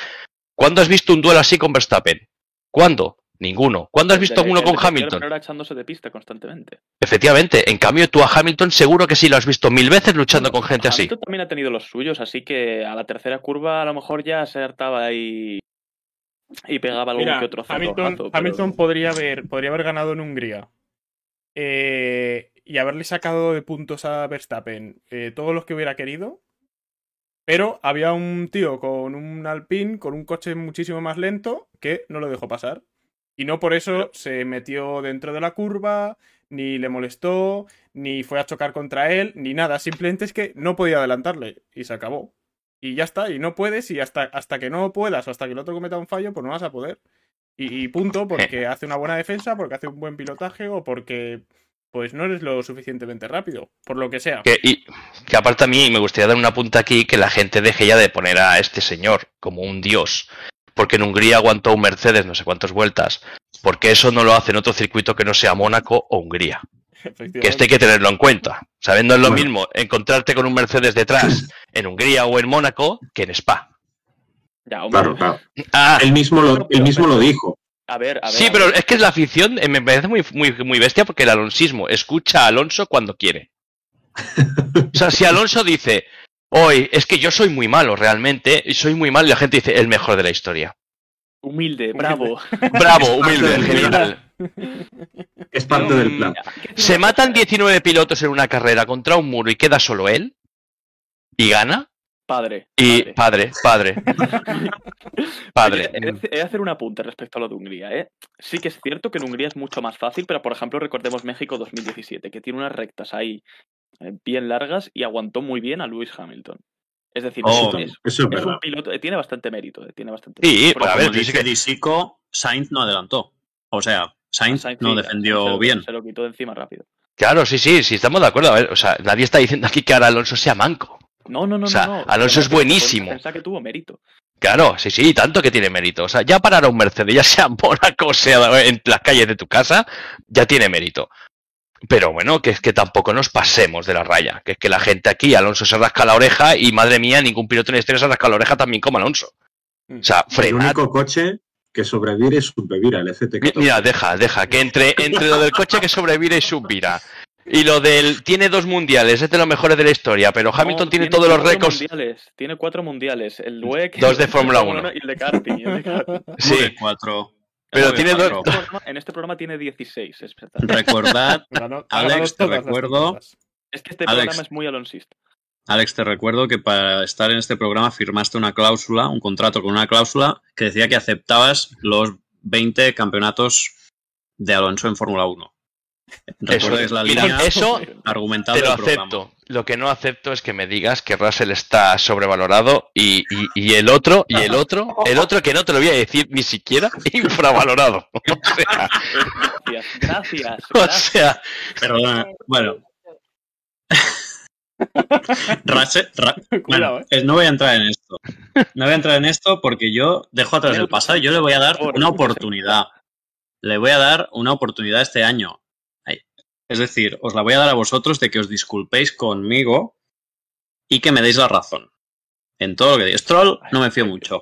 ¿Cuándo has visto un duelo así con Verstappen? ¿Cuándo? Ninguno. ¿Cuándo has visto de- uno con de Hamilton? Echándose de pista constantemente. Efectivamente, en cambio tú a Hamilton seguro que sí lo has visto mil veces luchando con gente así. Hamilton también ha tenido los suyos, así que a la tercera curva a lo mejor ya se hartaba y, y pegaba algún Mira, que otro Hamilton, pero- Hamilton podría, haber, podría haber ganado en Hungría. Eh, y haberle sacado de puntos a Verstappen eh, todos los que hubiera querido. Pero había un tío con un Alpine, con un coche muchísimo más lento, que no lo dejó pasar. Y no por eso se metió dentro de la curva, ni le molestó, ni fue a chocar contra él, ni nada. Simplemente es que no podía adelantarle. Y se acabó. Y ya está, y no puedes, y hasta, hasta que no puedas o hasta que el otro cometa un fallo, pues no vas a poder. Y, y punto, porque hace una buena defensa, porque hace un buen pilotaje o porque, pues no eres lo suficientemente rápido, por lo que sea. Que, y, que aparte a mí me gustaría dar una punta aquí que la gente deje ya de poner a este señor como un dios. Porque en Hungría aguantó un Mercedes no sé cuántas vueltas. Porque eso no lo hace en otro circuito que no sea Mónaco o Hungría. Que esto hay que tenerlo en cuenta. Sabiendo es lo Bueno. mismo encontrarte con un Mercedes detrás en Hungría o en Mónaco que en Spa. Ya. Claro, claro. Ah, Él mismo lo, él mismo lo dijo. A ver, a ver. sí, a pero es que la afición eh, me parece muy, muy, muy bestia porque el alonsismo escucha a Alonso cuando quiere. O sea, si Alonso dice, hoy es que yo soy muy malo realmente, y soy muy malo, y la gente dice, el mejor de la historia. Humilde, bravo. Bravo, humilde, genial. Es parte del plan. Se matan 19 pilotos en una carrera contra un muro y queda solo él. Y gana. Padre. Y padre. padre, padre. Padre. Oye, He de- hacer un apunte respecto a lo de Hungría, ¿eh? Sí que es cierto que en Hungría es mucho más fácil, pero por ejemplo recordemos México 2017, que tiene unas rectas ahí eh, bien largas y aguantó muy bien a Lewis Hamilton. Es decir, Oh, es, es- Eso es es verdad. un piloto, eh, tiene bastante mérito, eh, tiene bastante Sí, mérito. pero a ver, dice dice que- Disico, Sainz no adelantó. O sea, Sainz, Sainz no sí, defendió se lo- bien. Se lo quitó de encima rápido. Claro, sí, sí, sí, estamos de acuerdo. A ver, o sea, nadie está diciendo aquí que ahora Alonso sea manco. No, no, no, O sea, no, no. Alonso es buenísimo. Pensaba que tuvo mérito. Claro, sí, sí, tanto que tiene mérito. O sea, ya parar a un Mercedes, ya sea en Mónaco, sea en las calles de tu casa, ya tiene mérito. Pero bueno, que es que tampoco nos pasemos de la raya. Que es que la gente aquí, Alonso se rasca la oreja y madre mía, ningún piloto en la historia se rasca la oreja también como Alonso. O sea, El frenad. único coche que sobrevive es subvivir el FT14. Mira, deja, deja, que entre, entre lo del coche que sobrevive y subvira y lo del tiene dos mundiales, es de los mejores de la historia, pero Hamilton No, tiene, todos los récords. Mundiales, tiene cuatro mundiales. El WEC. Dos de Fórmula Fórmula Uno. Y el de karting. y el de karting. Sí, cuatro. pero tiene dos. En este programa- En este programa tiene 16. Es, verdad. Recordad, Alex, te recuerdo-. Es que este Alex. programa es muy alonsista. Alex, te recuerdo que para estar en este programa firmaste una cláusula, un contrato con una cláusula que decía que aceptabas los 20 campeonatos de Alonso en Fórmula 1. Recuerda que es la línea eso argumentada te lo programa. acepto. Lo que no acepto es que me digas que Russell está sobrevalorado y, y- y el otro, y el otro, el otro que no te lo voy a decir ni siquiera, infravalorado. O sea, Gracias, gracias. o sea, Perdona, bueno, Russell- Ra- Cuidado, bueno, eh. no voy a entrar en esto. No voy a entrar en esto porque yo dejo atrás el pasado y yo le voy a dar una oportunidad. Le voy a dar una oportunidad este año. Es decir, os la voy a dar a vosotros de que os disculpéis conmigo y que me deis la razón. En todo lo que digo. Stroll no me fío mucho.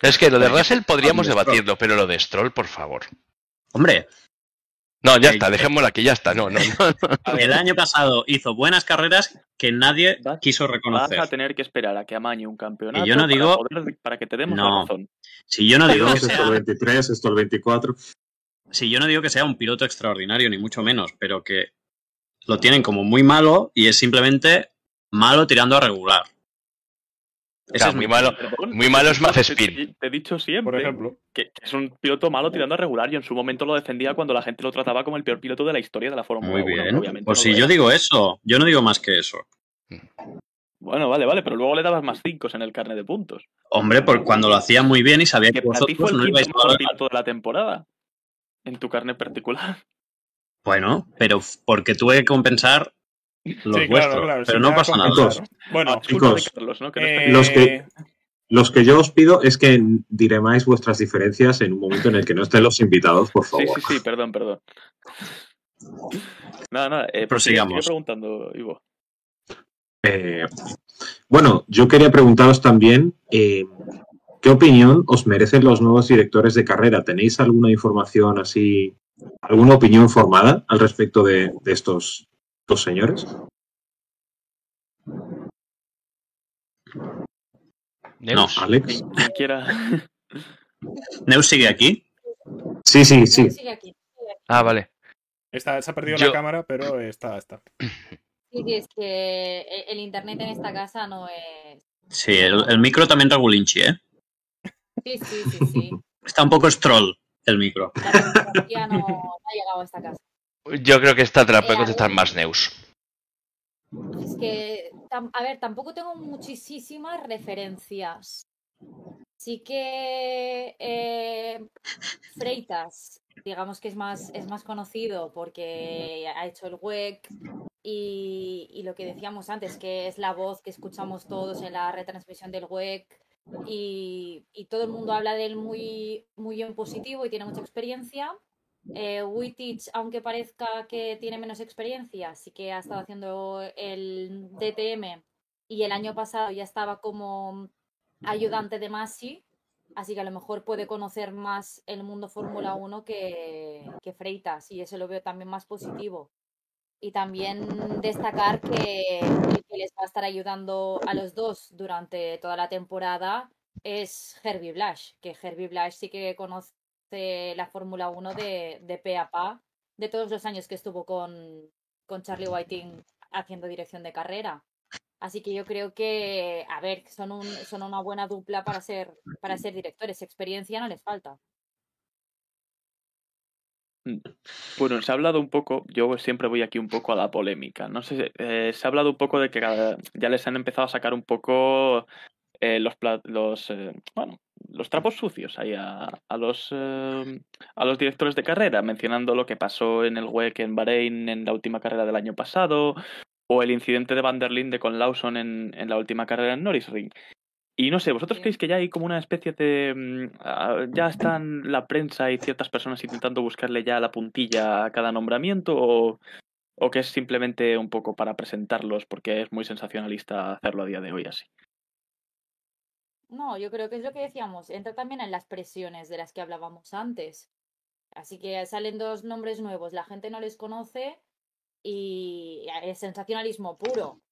es que lo de Russell podríamos Hombre, debatirlo, pero lo de Stroll, por favor. Hombre, No, ya está, dejémoslo aquí, ya está. No, no, no. el año pasado hizo buenas carreras que nadie Vas- quiso Vas reconocer. a tener que esperar a que amañe un campeonato Y yo no para digo- poder- para, que te demos No. la razón. Si yo no digo que Esto el sea 23, esto el 24. si yo no digo que sea un piloto extraordinario, ni mucho menos, pero que lo tienen como muy malo y es simplemente malo tirando a regular. Ese Claro, es muy malo. Perdón, Muy malo es te- Mazepin. Te, te he dicho siempre Por ejemplo. que, que es un piloto malo tirando a regular. Yo en su momento lo defendía cuando la gente lo trataba como el peor piloto de la historia de la Fórmula Muy 1. bien. Obviamente Pues no si yo era. digo eso, yo no digo más que eso. Bueno, vale, vale, pero luego le dabas más 5 en el carnet de puntos. Hombre, por cuando lo hacía muy bien y sabía que Que fue vosotros el no ibais a piloto de la temporada. En tu carnet particular. Bueno, pero porque tuve que compensar los Sí, claro, vuestros. claro, pero sí, no pasa nada. Chicos, Bueno, Ah, chicos, Carlos, ¿no? Que no está eh. Los que- Los que yo os pido es que diremáis vuestras diferencias en un momento en el que no estén los invitados, por Sí, favor. sí, sí, perdón, perdón. Nada, nada. Eh, pues Prosigamos. sigue preguntando, Ivo. Eh, bueno, yo quería preguntaros también eh, qué opinión os merecen los nuevos directores de carrera. ¿Tenéis alguna información así, alguna opinión formada al respecto de, de estos dos señores? No. Alex. Quien, quien quiera. Neus sigue aquí. Sí, sí, sí. Ah, vale. está, se ha perdido Yo- la cámara, pero está, está. Sí, sí, es que e- el internet en esta casa no es. Sí, el, el micro también regulinchi, ¿eh? Sí, sí, sí, sí. Está un poco stroll el micro. La tecnología no, no ha llegado a esta casa. Yo creo que esta te la puede Eh, contestar más Neus. Es que, a ver, tampoco tengo muchísimas referencias. Sí que eh, Freitas digamos que es más, es más conocido porque ha hecho el WEC y, y lo que decíamos antes, que es la voz que escuchamos todos en la retransmisión del WEC y, y todo el mundo habla de él muy, muy en positivo y tiene mucha experiencia. Eh, Wittich, aunque parezca que tiene menos experiencia, sí que ha estado haciendo el DTM y el año pasado ya estaba como ayudante de Masi, así que a lo mejor puede conocer más el mundo Fórmula 1 que, que Freitas y eso lo veo también más positivo. Y también destacar que el que les va a estar ayudando a los dos durante toda la temporada es Herbie Blash, que Herbie Blash sí que conoce la Fórmula 1 de, de pa, de todos los años que estuvo con, con Charlie Whiting haciendo dirección de carrera. Así que yo creo que, a ver, son, un, son una buena dupla para ser, para ser directores. Experiencia no les falta. Bueno, se ha hablado un poco, yo siempre voy aquí un poco a la polémica. No sé, eh, se ha hablado un poco de que ya les han empezado a sacar un poco eh, los, los eh, bueno, los trapos sucios ahí a, a los eh, a los directores de carrera, mencionando lo que pasó en el WEC en Bahrein en la última carrera del año pasado, o el incidente de Van der Linde con Lawson en, en la última carrera en Norrisring. Y no sé, ¿vosotros creéis que ya hay como una especie de... ah, ya están la prensa y ciertas personas intentando buscarle ya la puntilla a cada nombramiento o, o que es simplemente un poco para presentarlos porque es muy sensacionalista hacerlo a día de hoy así? No, yo creo que es lo que decíamos, entra también en las presiones de las que hablábamos antes. Así que salen dos nombres nuevos, la gente no les conoce y es sensacionalismo puro.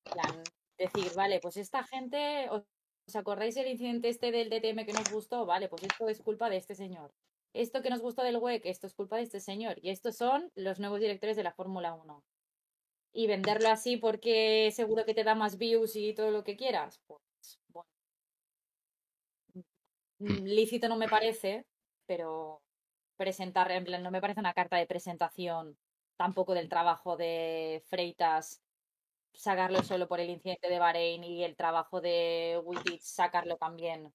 Decir, vale, pues esta gente, ¿os acordáis del incidente este del DTM que nos gustó? Vale, pues esto es culpa de este señor. Esto que nos gustó del WEC, esto es culpa de este señor. Y estos son los nuevos directores de la Fórmula 1. Y venderlo así porque seguro que te da más views y todo lo que quieras. Pues. Mm, Lícito no me parece, pero presentar, en plan, no me parece una carta de presentación tampoco del trabajo de Freitas sacarlo solo por el incidente de Bahrein y el trabajo de Wittich sacarlo también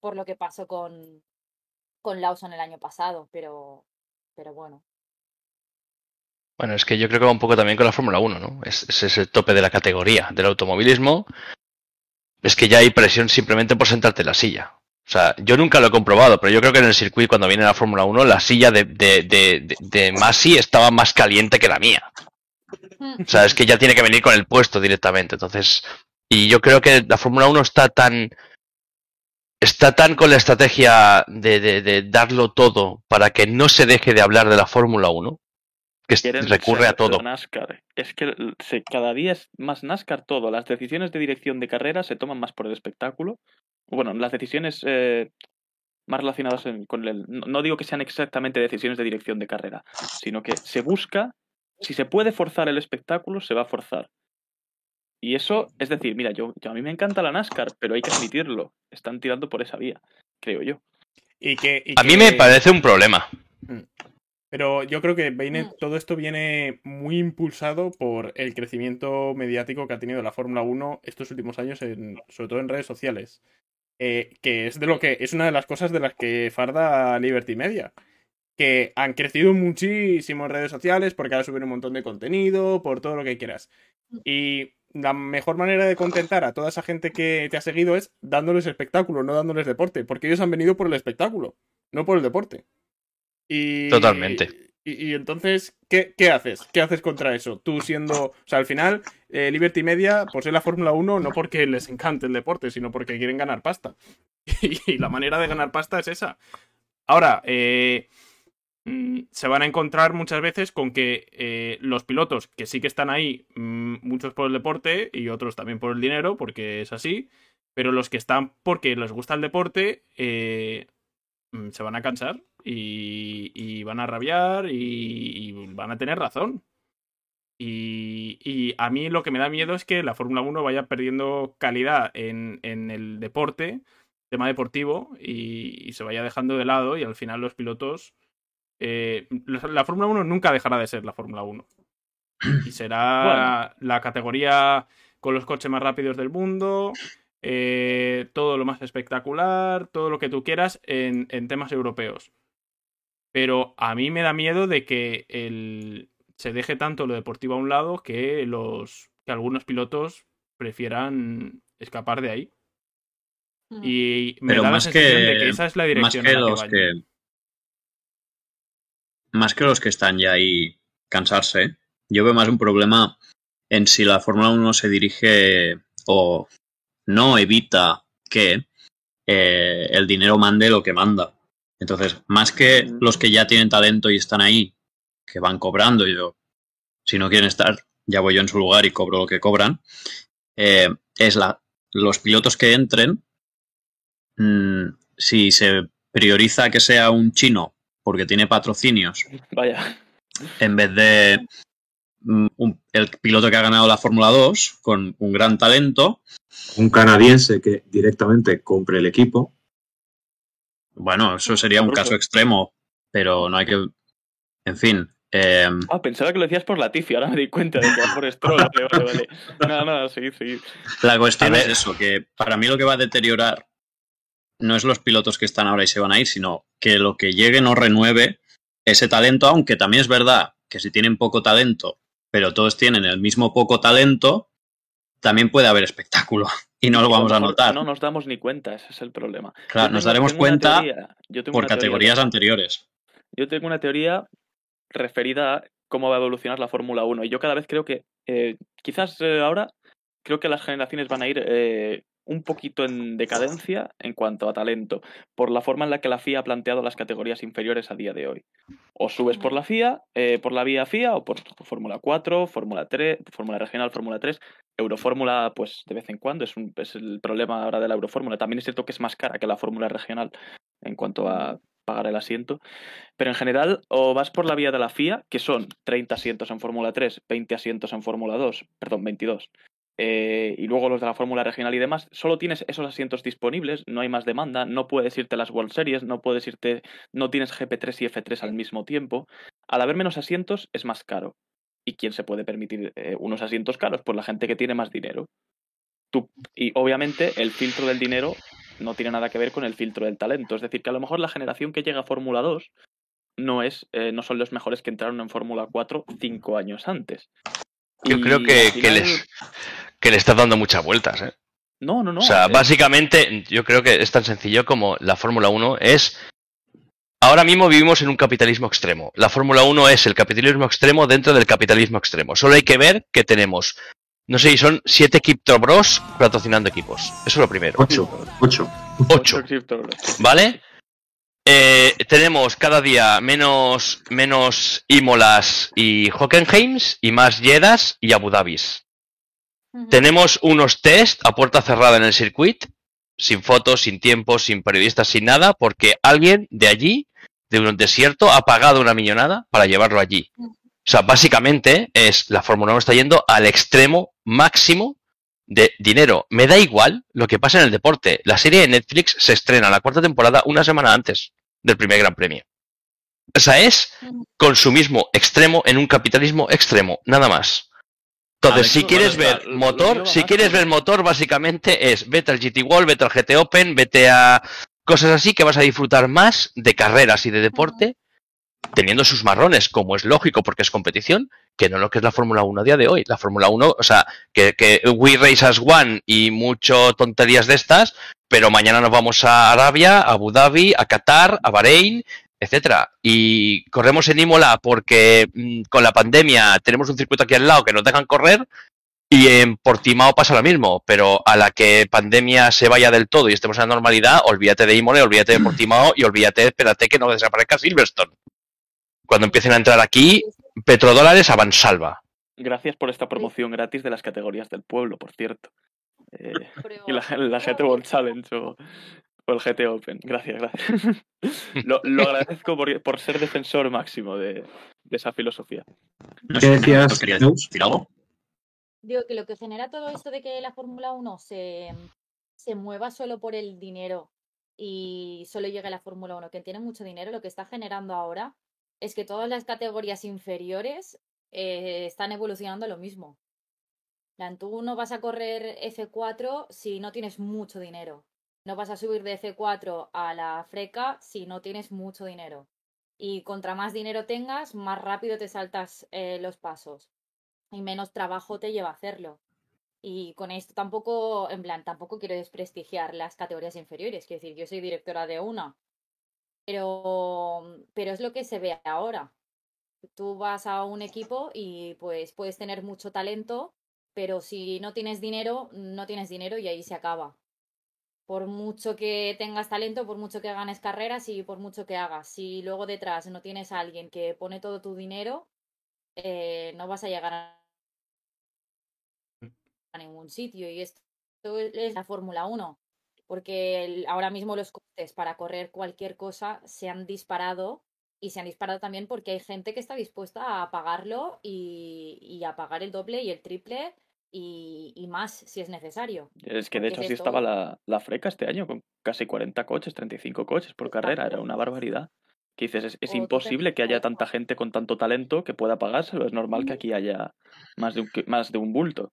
por lo que pasó con, con Lawson el año pasado, pero, pero bueno. Bueno, es que yo creo que va un poco también con la Fórmula 1, ¿no? Es, ese es el tope de la categoría del automovilismo. Es que ya hay presión simplemente por sentarte en la silla. O sea, yo nunca lo he comprobado, pero yo creo que en el circuito, cuando viene la Fórmula 1, la silla de, de, de, de, de Masi estaba más caliente que la mía. Mm, O sea, es que ya tiene que venir con el puesto directamente. Entonces, y yo creo que la Fórmula 1 está tan. Está tan con la estrategia de, de, de darlo todo para que no se deje de hablar de la Fórmula 1, que Quieren recurre a todo. NASCAR. Es que se- cada día es más NASCAR todo. Las decisiones de dirección de carrera se toman más por el espectáculo. Bueno, las decisiones eh, más relacionadas en- con el... No, no digo que sean exactamente decisiones de dirección de carrera, sino que se busca, si se puede forzar el espectáculo, se va a forzar. Y eso, es decir, mira, yo, yo a mí me encanta la NASCAR, pero hay que admitirlo. Están tirando por esa vía, creo yo. Y que, y A mí que- me parece un problema. Pero yo creo que viene, Mm. todo esto viene muy impulsado por el crecimiento mediático que ha tenido la Fórmula 1 estos últimos años, en, sobre todo en redes sociales. Eh, que es de lo que es una de las cosas de las que farda Liberty Media. Que han crecido muchísimo en redes sociales porque ahora suben un montón de contenido, por todo lo que quieras. Y la mejor manera de contentar a toda esa gente que te ha seguido es dándoles espectáculo, no dándoles deporte. Porque ellos han venido por el espectáculo, no por el deporte. Y, Totalmente. Y, entonces, ¿qué, ¿qué haces? ¿Qué haces contra eso? Tú siendo. O sea, al final, eh, Liberty Media posee la Fórmula 1 no porque les encante el deporte, sino porque quieren ganar pasta. Y, la manera de ganar pasta es esa. Ahora, eh, mm, se van a encontrar muchas veces con que eh, los pilotos que sí que están ahí, mm, muchos por el deporte y otros también por el dinero, porque es así, pero los que están porque les gusta el deporte, eh, se van a cansar y, y van a rabiar y, y van a tener razón. Y, y a mí lo que me da miedo es que la Fórmula 1 vaya perdiendo calidad en, en el deporte, tema deportivo, y, y se vaya dejando de lado y al final los pilotos... eh, la, la Fórmula 1 nunca dejará de ser la Fórmula 1. Y será la categoría con los coches más rápidos del mundo, eh, todo lo más espectacular, todo lo que tú quieras en, en temas europeos. Pero a mí me da miedo de que el, se deje tanto lo deportivo a un lado que los que algunos pilotos prefieran escapar de ahí. Mm. Y me Pero da más la sensación de que- esa es la Más dirección que la que los que. Más que los que están ya ahí cansarse, yo veo más un problema en si la Fórmula 1 se dirige o no evita que eh, el dinero mande lo que manda. Entonces, más que los que ya tienen talento y están ahí, que van cobrando, y yo, si no quieren estar, ya voy yo en su lugar y cobro lo que cobran, eh, es la, los pilotos que entren, mm, si se prioriza que sea un chino porque tiene patrocinios Vaya. en vez de un- el piloto que ha ganado la Fórmula 2 con un gran talento, Un canadiense que directamente compre el equipo. bueno, eso sería un caso extremo, pero no hay que... En fin, eh, Ah, pensaba que lo decías por la Tifi, ahora me di cuenta de que era por Stroll. Vale, vale, vale. Nada, nada, seguid, seguid. la cuestión A es eso, que para mí lo que va a deteriorar no es los pilotos que están ahora y se van a ir, sino que lo que llegue no renueve ese talento, aunque también es verdad que si tienen poco talento, pero todos tienen el mismo poco talento, también puede haber espectáculo y no lo vamos a notar. No nos damos ni cuenta, ese es el problema. Claro, nos daremos cuenta por teoría categorías anteriores. Yo tengo una teoría referida a cómo va a evolucionar la Fórmula 1 y yo cada vez creo que, eh, quizás eh, ahora, creo que las generaciones van a ir eh, un poquito en decadencia en cuanto a talento, por la forma en la que la FIA ha planteado las categorías inferiores a día de hoy. O subes por la FIA, eh, por la vía FIA, o por Fórmula 4, Fórmula 3, Fórmula Regional, Fórmula 3, Eurofórmula, pues de vez en cuando, es, un, es el problema ahora de la Eurofórmula. También es cierto que es más cara que la Fórmula Regional en cuanto a pagar el asiento. Pero en general, o vas por la vía de la FIA, que son 30 asientos en Fórmula 3, 20 asientos en Fórmula 2, perdón, 22. Eh, y luego los de la Fórmula Regional y demás, solo tienes esos asientos disponibles, no hay más demanda, no puedes irte a las World Series, no puedes irte, no tienes GP3 y F3 al mismo tiempo. Al haber menos asientos es más caro. ¿Y quién se puede permitir eh, unos asientos caros? Pues la gente que tiene más dinero. Tú, y obviamente el filtro del dinero no tiene nada que ver con el filtro del talento. Es decir, que a lo mejor la generación que llega a Fórmula 2 no, es, eh, no son los mejores que entraron en Fórmula 4 cinco años antes. Yo Y creo que, que les, que le estás dando muchas vueltas. ¿eh? No, no, no. o sea, eh, básicamente, yo creo que es tan sencillo como la Fórmula 1 es. Ahora mismo vivimos en un capitalismo extremo. La Fórmula 1 es el capitalismo extremo dentro del capitalismo extremo. Solo hay que ver que tenemos, no sé si son siete Crypto Bros patrocinando equipos. Eso es lo primero. Ocho. Ocho. Ocho. ¿Vale? Eh, tenemos cada día menos, menos Imolas y Hockenheims y más Jeddas y Abu Dhabis. Tenemos unos test a puerta cerrada en el circuito, sin fotos, sin tiempo, sin periodistas, sin nada, porque alguien de allí, de un desierto, ha pagado una millonada para llevarlo allí. O sea, básicamente es la Fórmula 1 está yendo al extremo máximo de dinero. Me da igual lo que pasa en el deporte. La serie de Netflix se estrena la cuarta temporada una semana antes del primer Gran Premio. O sea, es consumismo extremo en un capitalismo extremo, nada más. Entonces, ver, si quieres ver motor, si quieres ver motor, básicamente es vete al GT World, vete al GT Open, vete a cosas así que vas a disfrutar más de carreras y de deporte, teniendo sus marrones, como es lógico porque es competición, que no lo que es la Fórmula 1 a día de hoy. La Fórmula 1, o sea, que, que We Race as One y mucho tonterías de estas, pero mañana nos vamos a Arabia, a Abu Dhabi, a Qatar, a Bahrein, etcétera. Y corremos en Imola porque mm, con la pandemia tenemos un circuito aquí al lado que nos dejan correr. Y en Portimao pasa lo mismo, pero a la que pandemia se vaya del todo y estemos en la normalidad, olvídate de Imola, olvídate de Portimao y olvídate, espérate que no desaparezca Silverstone. Cuando empiecen a entrar aquí, petrodólares a mansalva. Gracias por esta promoción gratis de las categorías del pueblo, por cierto. Eh, y la, la GT World Challenge o, o el GT Open. Gracias, gracias. lo, lo agradezco por, por ser defensor máximo de, de esa filosofía. ¿Qué decías, ¿no querías Neus? decir algo? Digo que lo que genera todo esto de que la Fórmula 1 se, se mueva solo por el dinero y solo llegue a la Fórmula 1, que tiene mucho dinero, lo que está generando ahora es que todas las categorías inferiores eh, están evolucionando lo mismo. Plan, Tú no vas a correr F4 si no tienes mucho dinero. No vas a subir de F4 a la freca si no tienes mucho dinero. Y contra más dinero tengas, más rápido te saltas eh, los pasos y menos trabajo te lleva hacerlo. Y con esto tampoco, en plan, tampoco quiero desprestigiar las categorías inferiores. Quiero decir, yo soy directora de una. Pero, pero es lo que se ve ahora. Tú vas a un equipo y pues puedes tener mucho talento, pero si no tienes dinero, no tienes dinero y ahí se acaba. Por mucho que tengas talento, por mucho que ganes carreras y por mucho que hagas. Si luego detrás no tienes a alguien que pone todo tu dinero, eh, no vas a llegar a a ningún sitio. Y esto es la Fórmula 1, porque el- ahora mismo los costes para correr cualquier cosa se han disparado y se han disparado también porque hay gente que está dispuesta a pagarlo y, y a pagar el doble y el triple y, y más si es necesario. Es que de hecho es así esto- estaba la, la freca este año, con casi 40 coches, 35 coches por carrera, era una barbaridad. Que dices, es, es imposible que haya tanta gente con tanto talento que pueda pagárselo, es normal que aquí haya más de un, más de un bulto.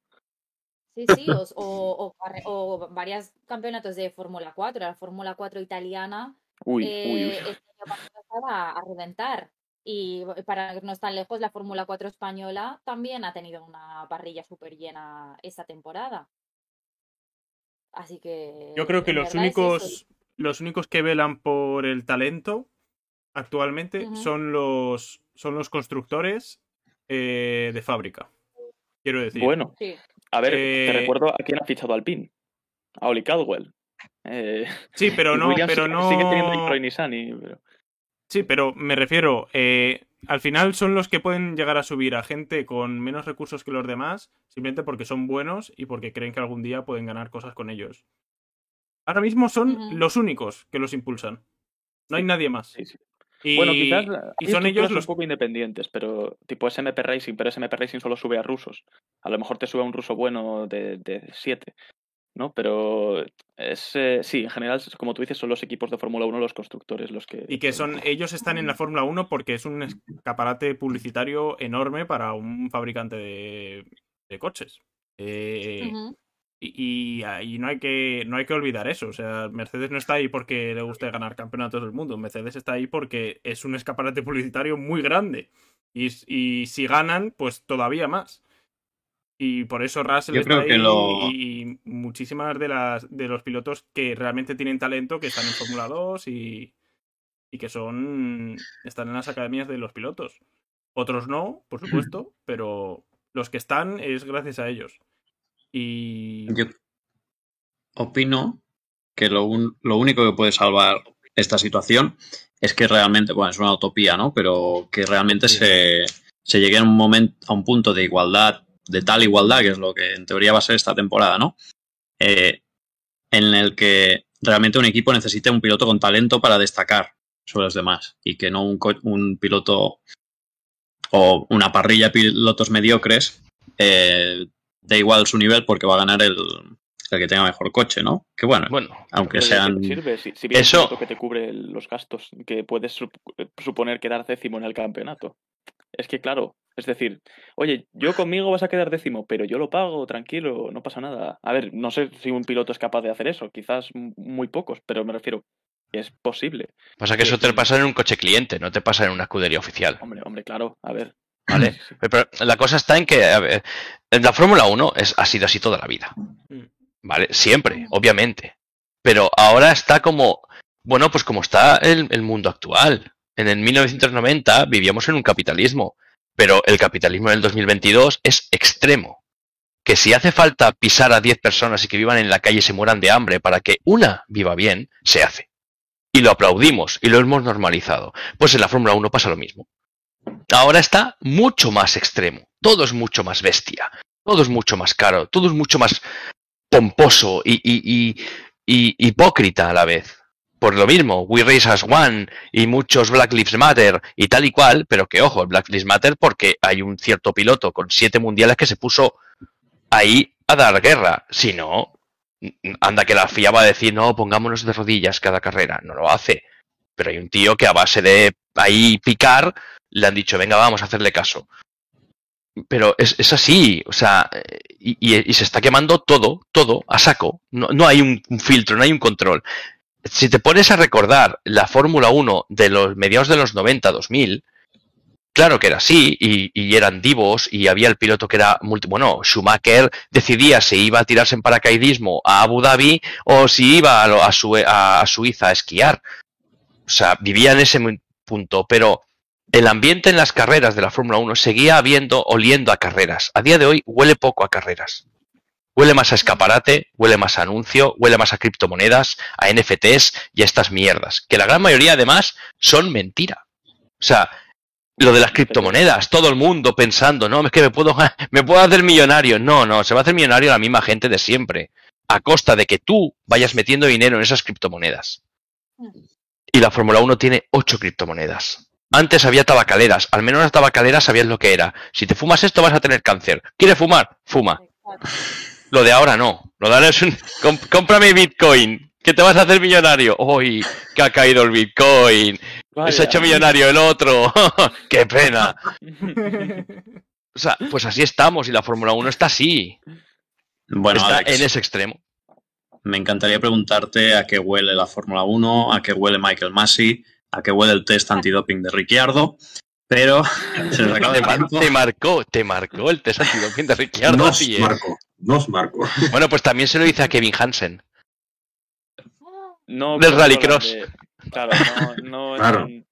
Sí, sí, o, o, o carre- o varios campeonatos de Fórmula 4. La Fórmula 4 italiana Uy, uy, eh, uy. este año pasado estaba a reventar. Y para irnos tan lejos, la Fórmula 4 española también ha tenido una parrilla súper llena esta temporada. Así que. Yo creo que los es únicos, los únicos que velan por el talento actualmente son los son los constructores eh, de fábrica. Quiero decir. Sí. A ver, Eh, te recuerdo a quién ha fichado Alpine. A Oli Caldwell. Eh, Sí, pero no, Williams pero sigue, no. sigue teniendo pero- Sí, pero me refiero, eh, al final son los que pueden llegar a subir a gente con menos recursos que los demás, simplemente porque son buenos y porque creen que algún día pueden ganar cosas con ellos. Ahora mismo son los únicos que los impulsan. No hay nadie más. sí, sí. Y, Bueno, quizás y son ellos los un poco independientes, pero tipo SMP Racing, pero SMP Racing solo sube a rusos. A lo mejor te sube a un ruso bueno de 7, ¿no? Pero es eh, sí, en general, como tú dices, son los equipos de Fórmula 1 los constructores los que... Y que son, ellos están en la Fórmula 1 porque es un escaparate publicitario enorme para un fabricante de, de coches. Eh. Y, no hay que no hay que olvidar eso. O sea, Mercedes no está ahí porque le guste ganar campeonatos del mundo. Mercedes está ahí porque es un escaparate publicitario muy grande. Y, y si ganan, pues todavía más. Y por eso Russell Yo está creo ahí que lo- y muchísimas de las de los pilotos que realmente tienen talento, que están en Fórmula 2 y, y que son están en las academias de los pilotos. Otros no, por supuesto, pero los que están es gracias a ellos. Y Yo opino que lo, un- lo único que puede salvar esta situación es que realmente, bueno, es una utopía, ¿no? Pero que realmente se, se llegue a un momento, a un punto de igualdad, de tal igualdad, que es lo que en teoría va a ser esta temporada, ¿no? Eh, en el que realmente un equipo necesite un piloto con talento para destacar sobre los demás y que no un, un piloto o una parrilla de pilotos mediocres eh, da igual su nivel porque va a ganar el, el que tenga mejor coche, ¿no? Que bueno, Bueno, aunque Pero ¿de qué sean... sirve? Si, si vienes Eso- que te cubre los gastos, que puedes sup- suponer quedar décimo en el campeonato. Es que claro, es decir, oye, yo conmigo vas a quedar décimo, pero yo lo pago, tranquilo, no pasa nada. A ver, no sé si un piloto es capaz de hacer eso, quizás muy pocos, pero me refiero es posible. pasa que eso te pasa en un coche cliente, no te pasa en una escudería oficial. Hombre, hombre, claro, a ver. ¿Vale? Pero la cosa está en que ver, la Fórmula 1 es, ha sido así toda la vida. Mm. ¿Vale? Siempre, obviamente. Pero ahora está como, bueno, pues como está el, el mundo actual. En el 1990 vivíamos en un capitalismo, pero el capitalismo en el 2022 es extremo. Que si hace falta pisar a 10 personas y que vivan en la calle y se mueran de hambre para que una viva bien, se hace. Y lo aplaudimos y lo hemos normalizado. Pues en la Fórmula 1 pasa lo mismo. Ahora está mucho más extremo. Todo es mucho más bestia. Todo es mucho más caro. Todo es mucho más pomposo y, y- y- hipócrita a la vez. Por lo mismo, We Race as One y muchos Black Lives Matter y tal y cual, pero que ojo, el Black Lives Matter porque hay un cierto piloto con siete mundiales que se puso ahí a dar guerra. Si no, anda que la FIA va a decir, no, pongámonos de rodillas cada carrera. No lo hace. Pero hay un tío que a base de ahí picar, le han dicho, venga, vamos a hacerle caso. Pero es, es así, o sea, y, y- se está quemando todo, todo, a saco. No, no hay un, filtro, no hay un control. si te pones a recordar la Fórmula 1 de los mediados de los 90, 2000, claro que era así, y, y eran divos, y había el piloto que era multi... Bueno, Schumacher decidía si iba a tirarse en paracaidismo a Abu Dhabi o si iba a, a a- Suiza a esquiar. O sea, vivía en ese punto, pero el ambiente en las carreras de la Fórmula 1 seguía habiendo, oliendo a carreras. A día de hoy huele poco a carreras. Huele más a escaparate, huele más a anuncio, huele más a criptomonedas, a NFTs y a estas mierdas, que la gran mayoría además son mentira. O sea, lo de las criptomonedas, todo el mundo pensando, no, es que me puedo, me puedo hacer millonario. No, no, se va a hacer millonario la misma gente de siempre, a costa de que tú vayas metiendo dinero en esas criptomonedas. Y la Fórmula 1 tiene ocho criptomonedas. Antes había tabacaleras, al menos las tabacaleras sabías lo que era. Si te fumas esto vas a tener cáncer. ¿Quieres fumar? Fuma. Lo de ahora no. Lo de ahora es un... "Com- cómprame Bitcoin, que te vas a hacer millonario. ¡Uy! Que ha caído el Bitcoin. Se ha hecho millonario el otro. ¡Qué pena! O sea, pues así estamos y la Fórmula 1 está así. Bueno, está Alex, en ese extremo. me encantaría preguntarte a qué huele la Fórmula 1, a qué huele Michael Massey, a qué huele el test antidoping de Ricciardo, pero se nos acaba tiempo. te marcó, te marcó el test antidoping de Ricciardo. Nos sí, ¿eh? marco, nos marco. Bueno, pues también se lo dice a Kevin Hansen. No, Del rallycross. de- Claro, no, no Claro. en-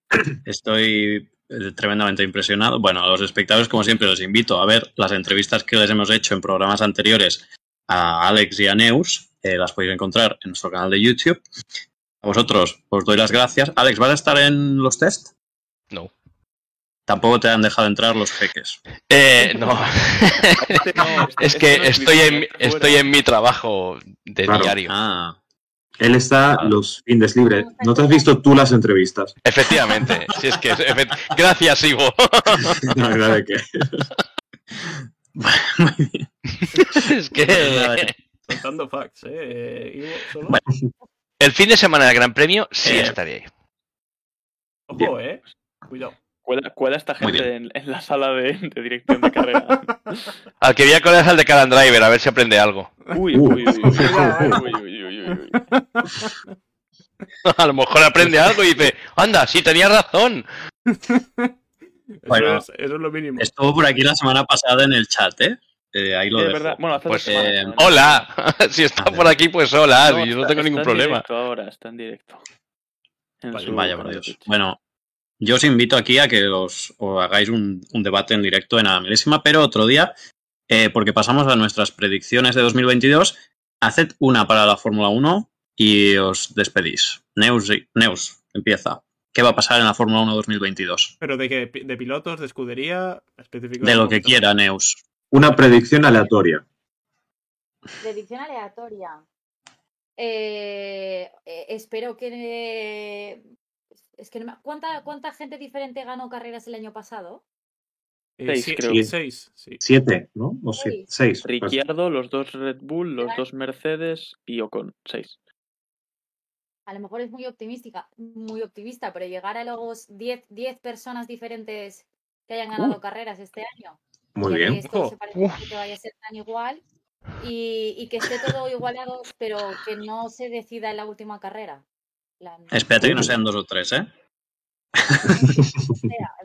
Estoy eh, tremendamente impresionado. Bueno, a los espectadores, como siempre, les invito a ver las entrevistas que les hemos hecho en programas anteriores a Alex y a Neus. Eh, las podéis encontrar en nuestro canal de YouTube. A vosotros os doy las gracias. Alex, ¿vas a estar en los test? No. Tampoco te han dejado entrar los jeques. Eh, no. Este no, este- es este que no es estoy mi- en, estoy en mi trabajo de Claro. diario. Ah, Él está Ah. los fines libres. ¿No te has visto tú las entrevistas? Efectivamente. Si es que, gracias, Ivo. Verdad de que. muy bien. es que Contando facts, ¿eh? Ivo, solo. Bueno. El fin de semana del Gran Premio sí Eh, estaré ahí. Ojo, ¿eh? Cuidado. Cuela, cuela esta gente en, en la sala de, de dirección de carrera. Al que voy a colar es al de Calan Driver, a ver si aprende algo. Uy, uy, uy, uy, uy, uy, uy, uy, uy. A lo mejor aprende algo y dice, anda, sí, tenía razón. Bueno. eso, es, eso es lo mínimo. Estuvo por aquí la semana pasada en el chat, ¿eh? Eh, ahí lo Sí, es dejo. verdad. Bueno, hace Pues, semanas, eh. Hola. si está por aquí, pues hola. No, y yo no tengo ningún está en problema. directo ahora, está en directo. En Vale, su Vaya por de Dios. Bueno, yo os invito aquí a que os, os hagáis un, un debate en directo en la milésima, pero otro día, eh, porque pasamos a nuestras predicciones de 2022. Haced una para la Fórmula 1 y os despedís. Neus, Neus, empieza. ¿Qué va a pasar en la Fórmula 1 2022? Pero de que de pilotos, de escudería, específico. De lo que quiera, Neus. Una predicción aleatoria. Predicción aleatoria. Eh, eh, espero que. eh, es que no me- ¿cuánta, ¿Cuánta gente diferente ganó carreras el año pasado? Seis, sí, creo. sí, seis, sí. Siete, ¿no? O siete, seis. pues. Ricciardo, los dos Red Bull, los dos Mercedes y Ocon. Seis. A lo mejor es muy optimista, muy optimista, pero llegar a los 10, 10 personas diferentes que hayan ganado carreras este año. Muy ya que bien. esto se parece que vaya a ser tan igual y, y que esté todo igualado, pero que no se decida en la última carrera. Espérate que no sean dos o tres, ¿eh?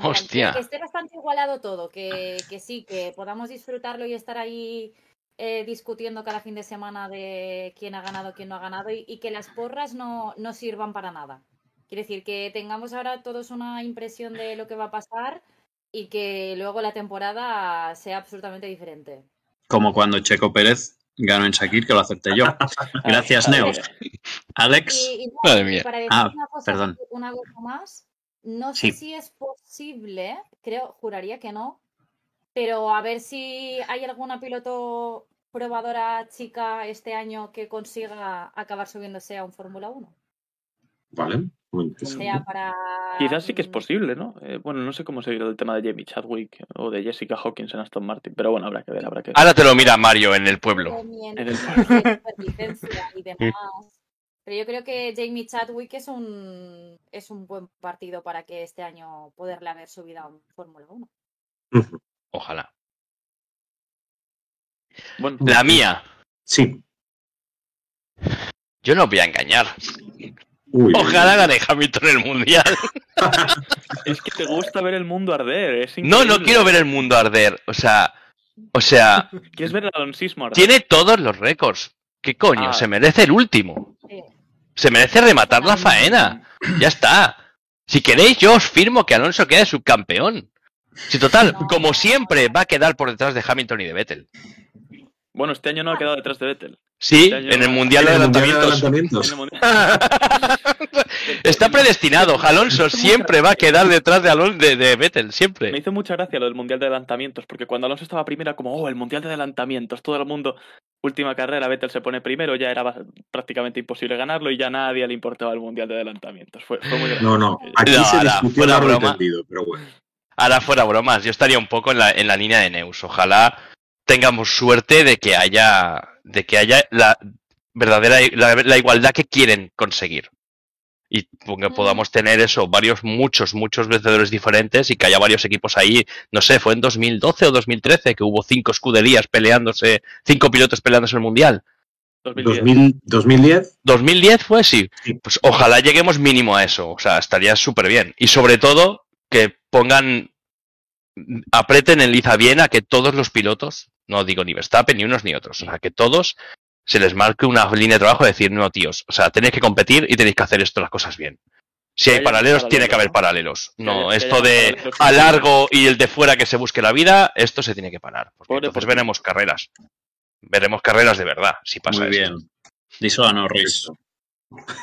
Hostia. Que, que esté bastante igualado todo, que, que sí, que podamos disfrutarlo y estar ahí eh, discutiendo cada fin de semana de quién ha ganado, quién no ha ganado y, y que las porras no, no sirvan para nada. Quiere decir que tengamos ahora todos una impresión de lo que va a pasar y que luego la temporada sea absolutamente diferente. Como cuando Checo Pérez ganó en Shakir, que lo acepté yo. Gracias, eh, Alex, Y, y no, Madre y mía. para decir Ah, una, cosa, perdón. una cosa más, no Sí. sé si es posible, creo, juraría que no, pero a ver si hay alguna piloto probadora chica este año que consiga acabar subiéndose a un Fórmula 1. Vale, muy O interesante. sea, para... Quizás sí que es mm, posible, ¿no? Eh, bueno, no sé cómo seguir el tema de Jamie Chadwick o de Jessica Hawkins en Aston Martin, pero bueno, habrá que ver, habrá que ver. Ahora te lo mira Mario en el pueblo. Jamie en el- y demás. Pero yo creo que Jamie Chadwick es un, es un buen partido para que este año poderle haber subido a un Fórmula 1. Ujú. Ojalá. Bueno, La mía. Sí, Yo no os voy a engañar. Uy, Ojalá gane Hamilton el mundial. Es que te gusta ver el mundo arder. Es No, no quiero ver el mundo arder. O sea, o sea, Quieres ver el alonsismo arder. tiene todos los récords. ¿Qué coño? Ah. Se merece el último. Se merece rematar la faena. Ya está. Si queréis, yo os firmo que Alonso quede subcampeón. Si total, No. como siempre, va a quedar por detrás de Hamilton y de Vettel. Bueno, este año no ha quedado detrás de Vettel. Sí, ya. en el Mundial de Adelantamientos. Está predestinado. Alonso siempre va a quedar detrás de, Alonso, de, de Vettel, Me siempre. hizo mucha gracia lo del Mundial de Adelantamientos, porque cuando Alonso estaba primero era como, oh, el Mundial de Adelantamientos, todo el mundo, última carrera, Vettel se pone primero, ya era prácticamente imposible ganarlo y ya a nadie le importaba el Mundial de Adelantamientos. Fue, fue muy gracioso. No, no. Aquí No, se ahora, discutió fuera largo y broma. tendido, pero bueno. Ahora fuera bromas, yo estaría un poco en la, en la línea de Neus. Ojalá tengamos suerte de que haya, de que haya la verdadera la, la igualdad que quieren conseguir. Y que Mm. podamos tener eso, varios, muchos, muchos vencedores diferentes y que haya varios equipos ahí. No sé, fue en 2012 o 2013 que hubo cinco escuderías peleándose, cinco pilotos peleándose el mundial. 2010. 2000, 2010, 2010 fue, sí. Sí. Pues ojalá lleguemos mínimo a eso. O sea, estaría súper bien. Y sobre todo, que pongan, aprieten en liza bien a que todos los pilotos, no digo ni Verstappen, ni unos ni otros, o sea, que todos se les marque una línea de trabajo de decir, no, tíos, o sea, tenéis que competir y tenéis que hacer esto las cosas bien. Si hay paralelos, tiene que haber paralelos, No, esto de a largo y el de fuera que se busque la vida, esto se tiene que parar. Porque Pobre entonces por- veremos carreras. Veremos carreras de verdad, si pasa Muy esto. bien. Díselo a Norris.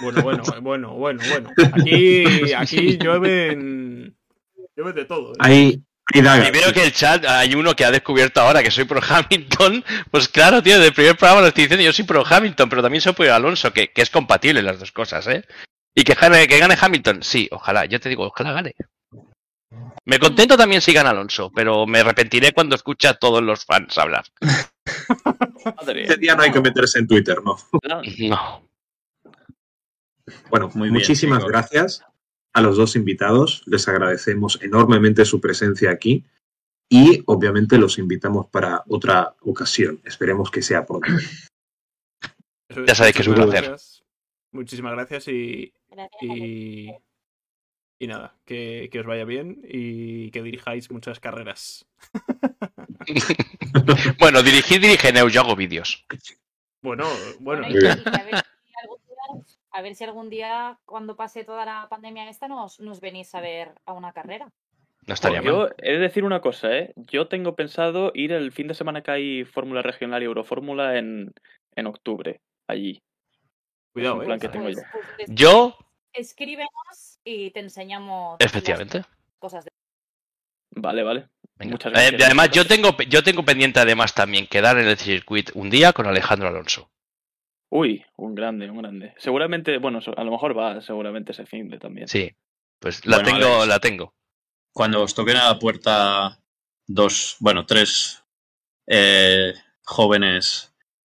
Bueno, bueno, bueno, bueno, bueno. Aquí, aquí llueven. Llueve de todo. ¿eh? hay. Y veo que el chat hay uno que ha descubierto ahora que soy pro Hamilton. Pues claro, tío, del primer programa lo estoy diciendo, yo soy pro Hamilton, pero también soy pro Alonso, que, que es compatible las dos cosas, ¿eh? Y que gane, que gane Hamilton, sí, ojalá, yo te digo, ojalá gane. Me contento también si gana Alonso, pero me arrepentiré cuando escuche a todos los fans hablar. Este día no hay que meterse en Twitter, ¿no? No. Bueno, Muy bien, muchísimas chicos. gracias a los dos invitados. Les agradecemos enormemente su presencia aquí y obviamente los invitamos para otra ocasión. Esperemos que sea pronto. Ya sabéis que es un muchísimas placer. gracias. Muchísimas gracias y, Gracias. y, y nada, que, que os vaya bien y que dirijáis muchas carreras. Bueno, dirigir, dirige Neu, yo hago vídeos. Bueno, bueno, Bueno, y- Muy bien. y a, ver si algún día, cuando pase toda la pandemia esta, nos, nos venís a ver a una carrera. No estaría mal. Yo he de decir una cosa, ¿eh? Yo tengo pensado ir el fin de semana que hay Fórmula Regional y Eurofórmula en, en octubre, allí. cuidado, un eh. plan que tengo Pues- ya. pues Yo, Escríbenos y te enseñamos efectivamente. cosas de Vale, vale. Venga. Muchas Eh, gracias. y además, yo tengo, yo tengo pendiente además también quedar en el circuit un día con Alejandro Alonso. Uy, un grande, un grande. Seguramente, bueno, a lo mejor va seguramente ese fin de también. Sí, pues la Bueno, tengo, la tengo. Cuando os toquen a la puerta dos, bueno, tres eh, jóvenes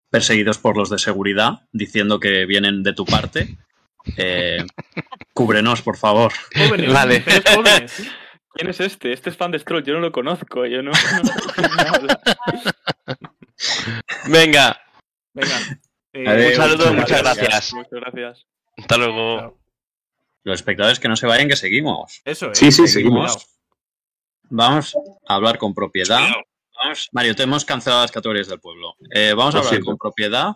perseguidos por los de seguridad diciendo que vienen de tu parte, eh, cúbrenos, por favor. Jóvenes, Vale. jóvenes. ¿Quién es este? Este es fan de Stroll, yo no lo conozco, yo no... no- Venga, Venga. Eh, un saludo, muchas muchas gracias. gracias. Muchas gracias. Hasta luego. Los espectadores que no se vayan, que seguimos. Eso es. Sí, sí, Seguimos. seguimos. Vamos a hablar con propiedad. Mario, te hemos cancelado las categorías del pueblo. Eh, vamos a hablar con propiedad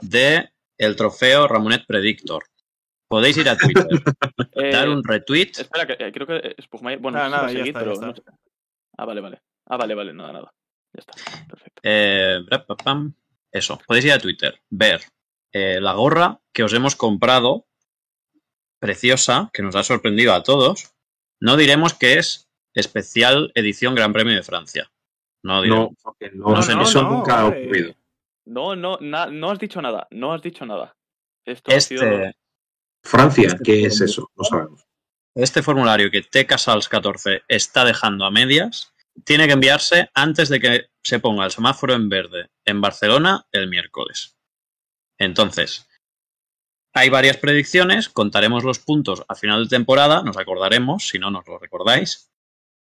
de el trofeo Ramonet Predictor. Podéis ir a Twitter, Eh, dar un retweet. Espera, que, eh, creo que eh, Spugmaier- Bueno, Nada, nada, ya seguir, está, ya pero está. no sé. Ah, vale, vale. Ah, vale, vale, nada, nada. Ya está. Perfecto. Eh, bra, pa, pam. Eso, podéis ir a Twitter, ver eh, la gorra que os hemos comprado, preciosa, que nos ha sorprendido a todos. No diremos que es especial edición Gran Premio de Francia. No diremos. No, porque no, No, no, eso no, nunca ha ocurrido. No, no, na- no has dicho nada. No has dicho nada. Esto ha sido... Este, Francia, Este ¿qué es eso? No sabemos. este formulario que T Casals 14 está dejando a medias tiene que enviarse antes de que se ponga el semáforo en verde en Barcelona el miércoles. Entonces, hay varias predicciones, contaremos los puntos a final de temporada, nos acordaremos, si no nos lo recordáis,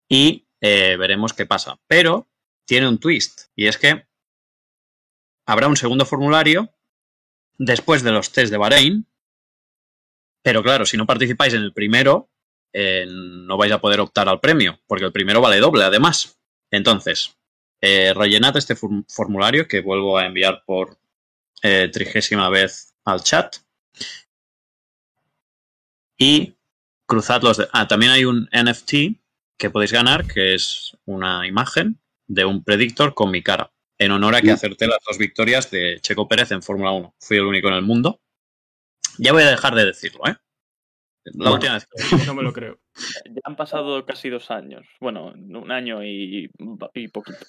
y eh, veremos qué pasa. Pero tiene un twist, y es que habrá un segundo formulario después de los test de Bahrein, Pero claro, si no participáis en el primero, eh, no vais a poder optar al premio, porque el primero vale doble, además. Entonces, eh, rellenad este form- formulario que vuelvo a enviar por eh, trigésima vez al chat. Y cruzad los de... Ah, también hay un NFT que podéis ganar, que es una imagen de un predictor con mi cara, en honor a que acerté las dos victorias de Checo Pérez en Fórmula 1. Fui el único en el mundo. Ya voy a dejar de decirlo, ¿eh? La Bueno. última vez que No me lo creo. Ya han pasado casi dos años. Bueno, un año y, y poquito.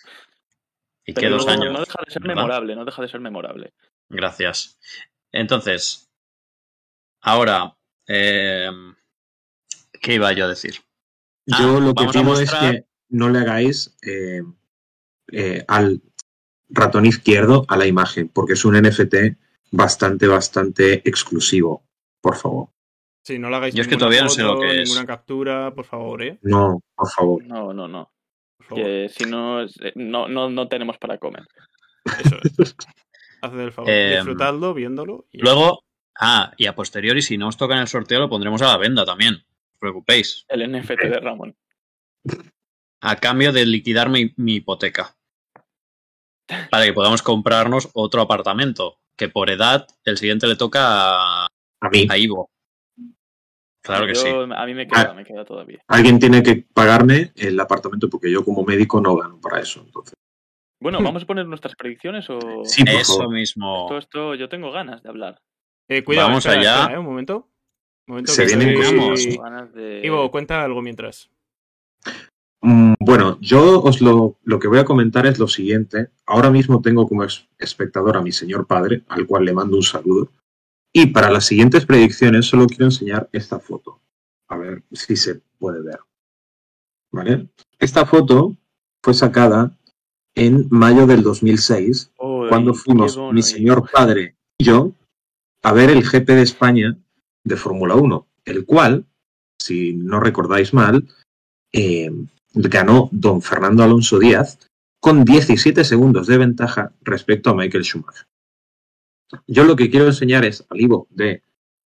Y que Pero dos no- años. No deja de ser ¿verdad? memorable, no deja de ser memorable. Gracias. Entonces, ahora, eh, ¿qué iba yo a decir? Ah, Yo lo que pido mostrar- es que no le hagáis eh, eh, al ratón izquierdo a la imagen, porque es un NFT bastante, bastante exclusivo. Por favor. Sí, no le hagáis Yo es que todavía no sé lo que es. ninguna captura, por favor, ¿eh? No, por favor. No, no, no. Que si no, eh, no, no, no tenemos para comer. Eso es. Haced el favor. Em, Disfrutadlo, viéndolo. y- Luego, ah, y a posteriori, si no os toca en el sorteo, lo pondremos a la venda también. No os preocupéis. El NFT de Ramón. A cambio de liquidar mi, mi hipoteca. Para que podamos comprarnos otro apartamento. Que por edad, el siguiente le toca a, A mí. a Ivo. Claro que Yo- sí. A mí me queda, Ah. me queda todavía. Alguien tiene que pagarme el apartamento porque yo como médico no gano para eso. Entonces, Bueno, ¿vamos a poner nuestras predicciones o...? Sí, por Eso favor. mismo. Esto, esto, yo tengo ganas de hablar. Eh, cuidado, Vamos espera, allá. espera, ¿eh? Un momento. Un momento Se que vienen de... Ivo, cuenta algo mientras. Mm, Bueno, yo os lo, lo que voy a comentar es lo siguiente. Ahora mismo tengo como espectador a mi señor padre, al cual le mando un saludo. Y para las siguientes predicciones solo quiero enseñar esta foto. A ver si se puede ver. ¿Vale? Esta foto fue sacada en mayo del 2006, Uy, cuando fuimos bono, mi eh. señor padre y yo a ver el GP de España de Fórmula 1, el cual, si no recordáis mal, eh, ganó don Fernando Alonso Díaz con 17 segundos de ventaja respecto a Michael Schumacher. Yo lo que quiero enseñar es al Ivo de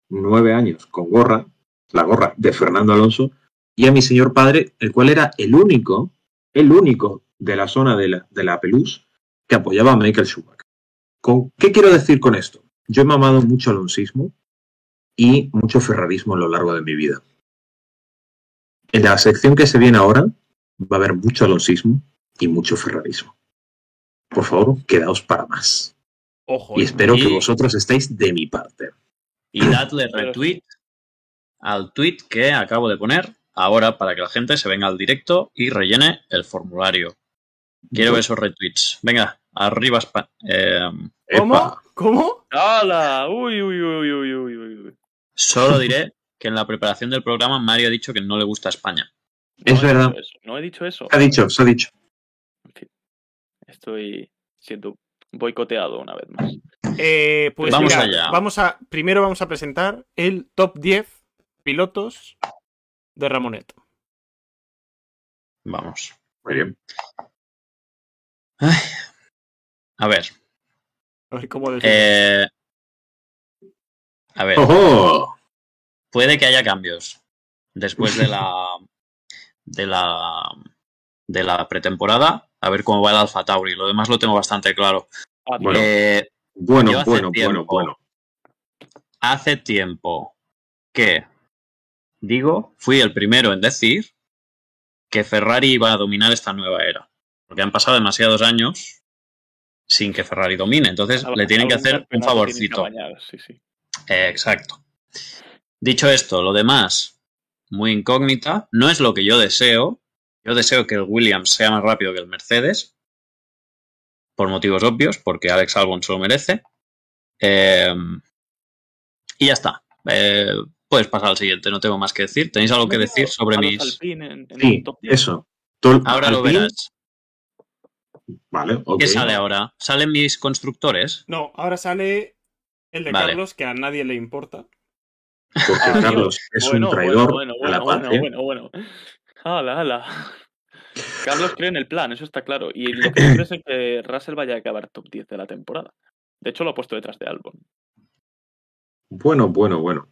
9 años con gorra, la gorra de Fernando Alonso, y a mi señor padre, el cual era el único, el único de la zona de la, de que apoyaba a Michael Schumacher. ¿Con, ¿Qué quiero decir con esto? Yo he mamado mucho alonsismo y mucho ferrarismo a lo largo de mi vida. En la sección que se viene ahora va a haber mucho alonsismo y mucho ferrarismo. Por favor, quedaos para más. Ojo. Y eh. espero que vosotros estéis de mi parte. Y dadle retweet al tweet que acabo de poner ahora para que la gente se venga al directo y rellene el formulario. Quiero ver esos retweets. Venga, arriba España. Eh, ¿Cómo? Epa. ¿Cómo? ¡Hala! Uy, uy, uy, uy, uy, uy, uy. solo diré que en la preparación del programa Mario ha dicho que no le gusta España. No Es verdad. No he dicho eso. Se ha dicho, se ha dicho. En fin, estoy siendo boicoteado una vez más. Eh, pues Vamos mira, allá. Vamos a, primero vamos a presentar el top 10 pilotos de Ramonet. Vamos. Muy bien. Ay. A ver. A ver cómo eh, a ver. ¡Ojo! puede que haya cambios después de la de la de la pretemporada a ver cómo va el Alfa Tauri lo demás lo tengo bastante claro Bueno. Eh, Bueno, bueno, tiempo- bueno, bueno. hace tiempo que digo fui el primero en decir que Ferrari iba a dominar esta nueva era porque han pasado demasiados años sin que Ferrari domine entonces le tienen que hacer un favorcito bañar, sí, sí. Eh, exacto. Dicho esto, lo demás, muy incógnita, no es lo que yo deseo. Yo deseo que el Williams sea más rápido que el Mercedes, por motivos obvios, porque Alex Albon se lo merece. Eh, y ya está. Eh, puedes pasar al siguiente, no tengo más que decir. ¿Tenéis algo que ¿No decir sobre mis...? Alpine en- en Sí, el top 10? eso. Tol- Ahora lo verás. Vale. ¿Qué sale ahora? ¿Salen mis constructores? No, ahora sale el de Vale. Carlos, que a nadie le importa. Porque Ah, Carlos es Bueno, un traidor bueno, a la bueno, bueno, bueno, bueno. Hala, hala. Carlos cree en el plan, eso está claro. Y lo que no creo es que Russell vaya a acabar top 10 de la temporada. De hecho, lo ha puesto detrás de Albon. Bueno, bueno, bueno.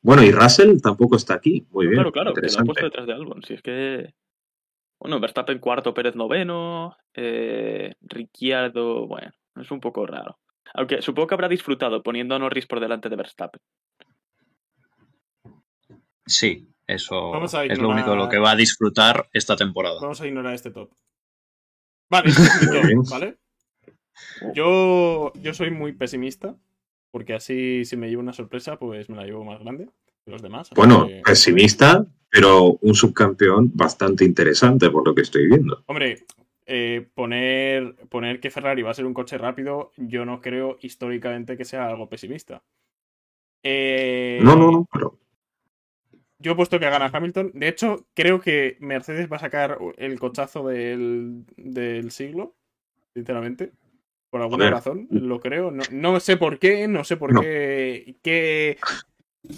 Bueno, y Russell tampoco está aquí. Muy bien. claro, claro, que lo interesante. puesto detrás de Albon. Si es que. Bueno, Verstappen cuarto, Pérez noveno. Eh, Ricciardo, bueno, es un poco raro. Aunque supongo que habrá disfrutado poniendo a Norris por delante de Verstappen. Sí, eso Vamos a es lo único de lo que va a disfrutar esta temporada. Vamos a ignorar este top. Vale, este es mi Muy top, bien. ¿vale? Yo, yo soy muy pesimista, porque así si me llevo una sorpresa, pues me la llevo más grande que los demás. Bueno, que- pesimista, pero un subcampeón bastante interesante por lo que estoy viendo. Hombre, eh, poner, poner que Ferrari va a ser un coche rápido, yo no creo históricamente que sea algo pesimista. Eh, No, no, no, pero Yo he puesto que gana Hamilton. De hecho, creo que Mercedes va a sacar el cochazo del, del siglo, sinceramente. Por alguna razón, lo creo. No, no sé por qué, no sé por No. qué, qué,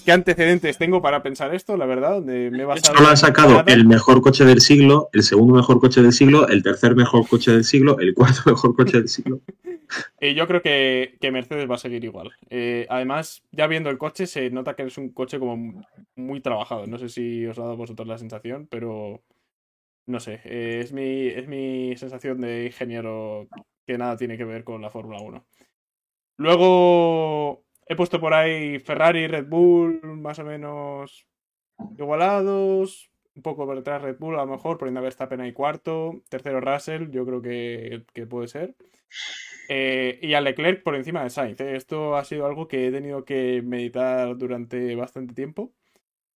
qué antecedentes tengo para pensar esto, la verdad. Donde me he solo han sacado nada. el mejor coche del siglo, el segundo mejor coche del siglo, el tercer mejor coche del siglo, el cuarto mejor coche del siglo. Eh, yo creo que, que Mercedes va a seguir igual. Eh, además, ya viendo el coche, se nota que es un coche como muy trabajado. No sé si os ha dado vosotros la sensación, pero no sé. eh, es, mi, es mi sensación de ingeniero que nada tiene que ver con la Fórmula 1. Luego he puesto por ahí Ferrari, Red Bull, más o menos igualados. Un poco por detrás Red Bull, a lo mejor, poniendo a Verstappen ahí cuarto. Tercero Russell, yo creo que, que puede ser. Eh, y a Leclerc por encima de Sainz. ¿eh? Esto ha sido algo que he tenido que meditar durante bastante tiempo.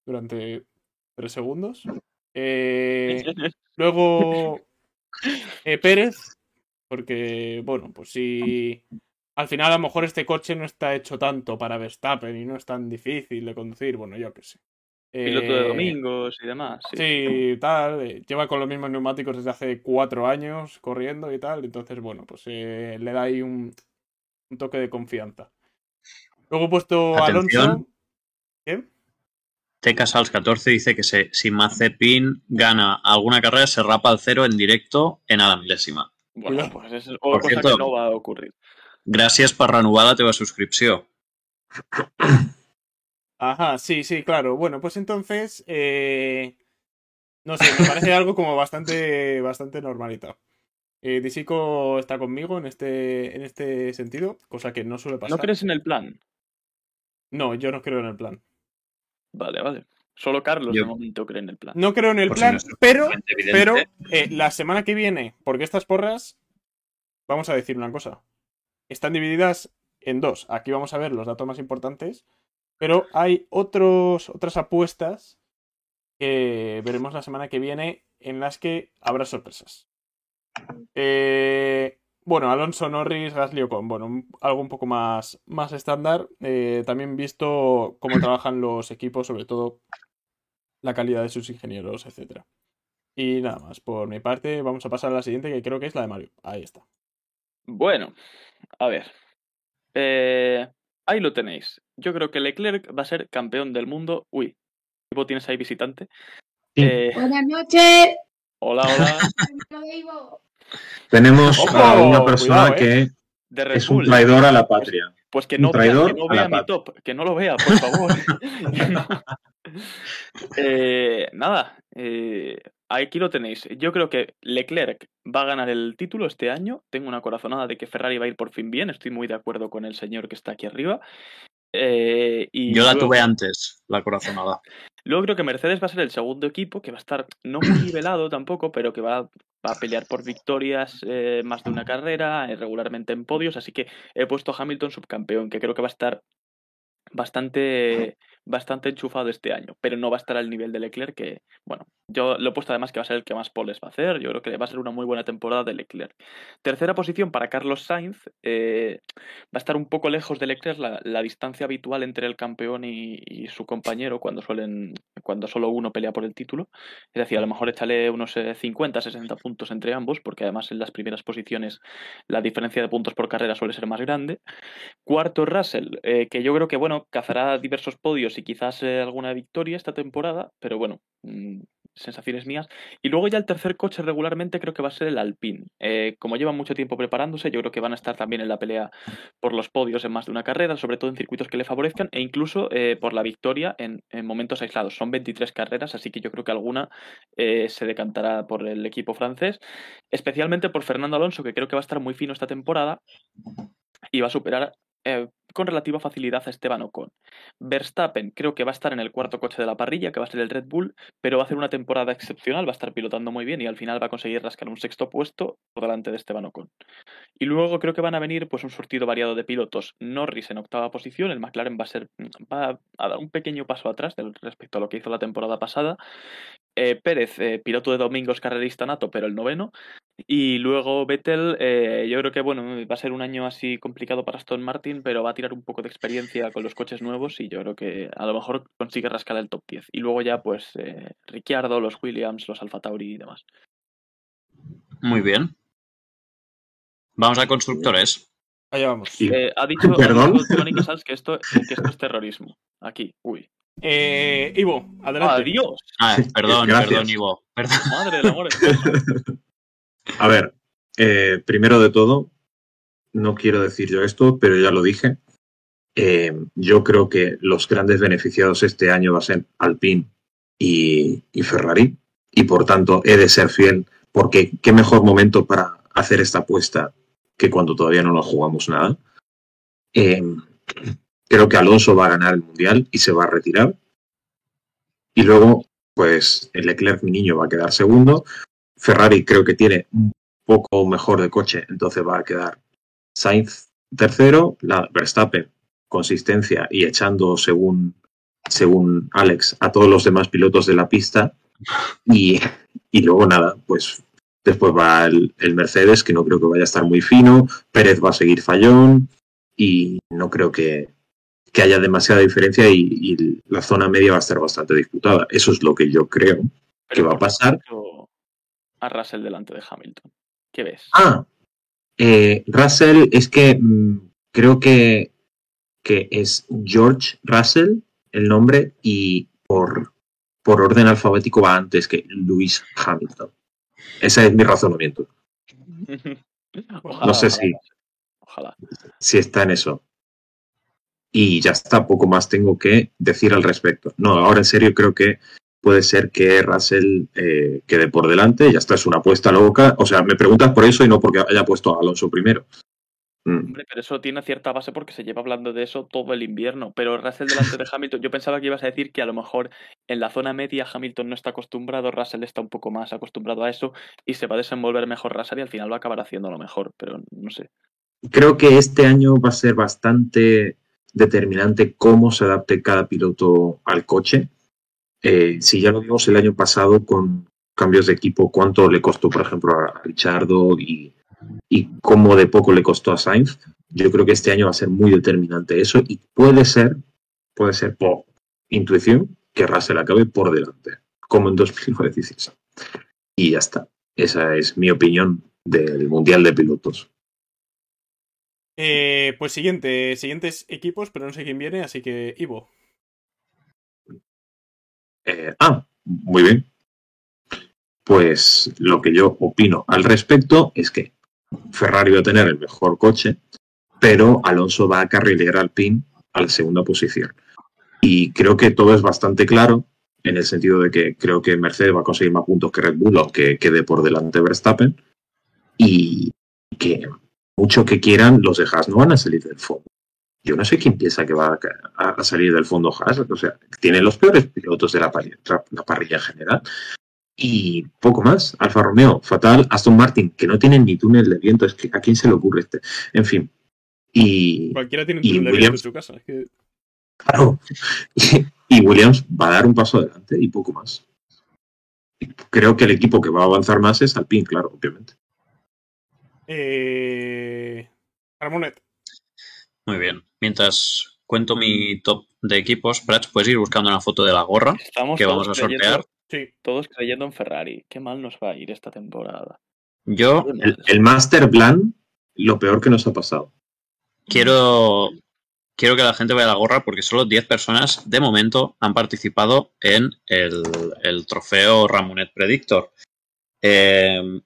Durante tres segundos. Eh, luego eh, Pérez. Porque, bueno, pues si al final a lo mejor este coche no está hecho tanto para Verstappen y no es tan difícil de conducir. Bueno, yo qué sé. Piloto de Eh, domingos y demás. Sí. Sí, tal. eh, Lleva con los mismos neumáticos desde hace cuatro años corriendo y tal. Entonces, bueno, pues eh, le da ahí un, un toque de confianza. Luego he puesto a Atención. Alonso. ¿Qué? Teca Sals 14 dice que se- si Mazepin gana alguna carrera se rapa al cero en directo en a la milésima. Bueno, pues eso es Por una cosa cierto- que no va a ocurrir. Gràcies per renovar la teva subscripció. Ajá, sí, sí, claro. Bueno, pues entonces. eh, no sé, me parece algo como bastante, bastante normalito. Eh, Disico está conmigo en este, en este sentido, cosa que no suele pasar. ¿No crees en el plan? No, yo no creo en el plan. Vale, vale. Solo Carlos Yo- de momento cree en el plan. No creo en el Por si plan, no pero. Pero eh, la semana que viene, porque estas porras, vamos a decir una cosa, están divididas en dos. Aquí vamos a ver los datos más importantes, pero hay otros, otras apuestas que veremos la semana que viene en las que habrá sorpresas. Eh, bueno, Alonso, Norris, Gasly Ocon, bueno, algo un poco más, más estándar. Eh, también visto cómo trabajan los equipos, sobre todo la calidad de sus ingenieros, etcétera. Y nada más, por mi parte, vamos a pasar a la siguiente, que creo que es la de Mario. Ahí está. Bueno, a ver. Eh, ahí lo tenéis. Yo creo que Leclerc va a ser campeón del mundo. Uy, Ivo, tienes ahí visitante. Sí. Eh, Buenas noches. hola, hola. Tenemos Ojo, a una persona cuidado, eh. que De Red es un traidor a la patria. Pues que no vea, traidor que no vea mi patria. top, que no lo vea, por favor. Eh, nada, eh, aquí lo tenéis. Yo creo que Leclerc va a ganar el título este año. Tengo una corazonada de que Ferrari va a ir por fin bien. Estoy muy de acuerdo con el señor que está aquí arriba. Eh, y Yo la luego- tuve antes, la corazonada. Luego creo que Mercedes va a ser el segundo equipo, que va a estar no muy nivelado tampoco, pero que va, va a pelear por victorias eh, más de una carrera, eh, regularmente en podios, así que he puesto a Hamilton subcampeón, que creo que va a estar bastante, bastante enchufado este año, pero no va a estar al nivel de Leclerc, que, bueno, yo lo he puesto además que va a ser el que más poles va a hacer, yo creo que va a ser una muy buena temporada de Leclerc. Tercera posición para Carlos Sainz, eh, va a estar un poco lejos de Leclerc la, distancia habitual entre el campeón y, su compañero cuando suelen cuando solo uno pelea por el título. Es decir, a lo mejor échale unos eh, 50, 60 puntos entre ambos, porque además en las primeras posiciones la diferencia de puntos por carrera suele ser más grande. Cuarto, Russell, eh, que yo creo que bueno, cazará diversos podios y quizás eh, alguna victoria esta temporada, pero bueno, mm, sensaciones mías. Y luego ya el tercer coche regularmente creo que va a ser el Alpine. Eh, como llevan mucho tiempo preparándose, yo creo que van a estar también en la pelea por los podios en más de una carrera, sobre todo en circuitos que le favorezcan, e incluso eh, por la victoria en, en, momentos aislados. Son 23 carreras, así que yo creo que alguna se decantará por el equipo francés, especialmente por Fernando Alonso, que creo que va a estar muy fino esta temporada y va a superar eh, con relativa facilidad a Esteban Ocon. Verstappen creo que va a estar en el cuarto coche de la parrilla, que va a ser el Red Bull, pero va a hacer una temporada excepcional, va a estar pilotando muy bien y al final va a conseguir rascar un sexto puesto por delante de Esteban Ocon. Y luego creo que van a venir pues un surtido variado de pilotos. Norris en octava posición, el McLaren va a ser va a dar un pequeño paso atrás respecto a lo que hizo la temporada pasada. Eh, Pérez, eh, piloto de domingos, carrerista nato, pero el noveno. Y luego Vettel, eh, yo creo que bueno, va a ser un año así complicado para Aston Martin, pero va a tirar un poco de experiencia con los coches nuevos y yo creo que a lo mejor consigue rascar el top 10. Y luego ya pues eh, Ricciardo, los Williams, los Alfa Tauri y demás. Muy bien. Vamos a constructores. Allá vamos. Sí. Eh, ha dicho que esto es terrorismo. Aquí, uy. Eh, Ivo, adelante. ¡Adiós! Ah, perdón, Gracias. perdón, Ivo. Perdón. Madre del amor. A ver, eh, primero de todo, no quiero decir yo esto, pero ya lo dije. Eh, yo creo que los grandes beneficiados este año va a ser Alpine y, y Ferrari, y por tanto he de ser fiel, porque qué mejor momento para hacer esta apuesta que cuando todavía no nos jugamos nada. Eh, creo que Alonso va a ganar el mundial y se va a retirar. Y luego, pues el Leclerc, mi niño, va a quedar segundo. Ferrari creo que tiene un poco mejor de coche, entonces va a quedar Sainz tercero, la Verstappen consistencia y echando según según Alex a todos los demás pilotos de la pista y, y luego nada, pues después va el, el Mercedes que no creo que vaya a estar muy fino, Pérez va a seguir fallón y no creo que, que haya demasiada diferencia y, y la zona media va a estar bastante disputada. Eso es lo que yo creo que va a ¿por qué pasar. A Russell delante de Hamilton. ¿Qué ves? Ah, eh, Russell es que mm, creo que, que es George Russell el nombre y por, por orden alfabético va antes que Lewis Hamilton. Ese es mi razonamiento. Ojalá, No sé ojalá, si, Ojalá. si está en eso. Y ya está, poco más tengo que decir al respecto. No, ahora en serio creo que puede ser que Russell eh, quede por delante. Ya está, es una apuesta loca. O sea, me preguntas por eso y no porque haya puesto a Alonso primero. Mm. Hombre, pero eso tiene cierta base porque se lleva hablando de eso todo el invierno. Pero Russell delante de Hamilton, yo pensaba que ibas a decir que a lo mejor en la zona media Hamilton no está acostumbrado, Russell está un poco más acostumbrado a eso y se va a desenvolver mejor Russell y al final va a acabar haciendo lo mejor, pero no sé. creo que este año va a ser bastante determinante cómo se adapte cada piloto al coche. Eh, si ya lo vimos el año pasado con cambios de equipo, cuánto le costó, por ejemplo, a Richardo y, y cómo de poco le costó a Sainz, yo creo que este año va a ser muy determinante eso y puede ser, puede ser por intuición que Russell acabe por delante, como en 2016. Y ya está. Esa es mi opinión del Mundial de Pilotos. Eh, pues siguiente, siguientes equipos, pero no sé quién viene, así que Ivo. Eh, ah, muy bien. Pues lo que yo opino al respecto es que Ferrari va a tener el mejor coche, pero Alonso va a carrilear al PIN a la segunda posición. Y creo que todo es bastante claro en el sentido de que creo que Mercedes va a conseguir más puntos que Red Bull, aunque quede por delante Verstappen. Y que mucho que quieran, los de Haas no van a salir del fondo. Yo no sé quién piensa que va a, a salir del fondo Haas. O sea, tienen los peores pilotos de la parrilla, la parrilla en general. Y poco más. Alfa Romeo, fatal. Aston Martin, que no tienen ni túnel de viento. Es que a quién se le ocurre este. En fin. Y, Cualquiera tiene un túnel de viento en su casa. es que- claro, y Williams va a dar un paso adelante y poco más. Creo que el equipo que va a avanzar más es Alpine, claro, obviamente. Eh... Ramonet. Muy bien. Mientras cuento mi top de equipos, Prats, puedes ir buscando una foto de la gorra Estamos que vamos a creyendo- sortear. Sí. Todos creyendo en Ferrari. Qué mal nos va a ir esta temporada. Yo El, el Master Plan, lo peor que nos ha pasado. quiero quiero que la gente vea la gorra porque solo 10 personas de momento han participado en el, el trofeo Ramonet Predictor. Eh,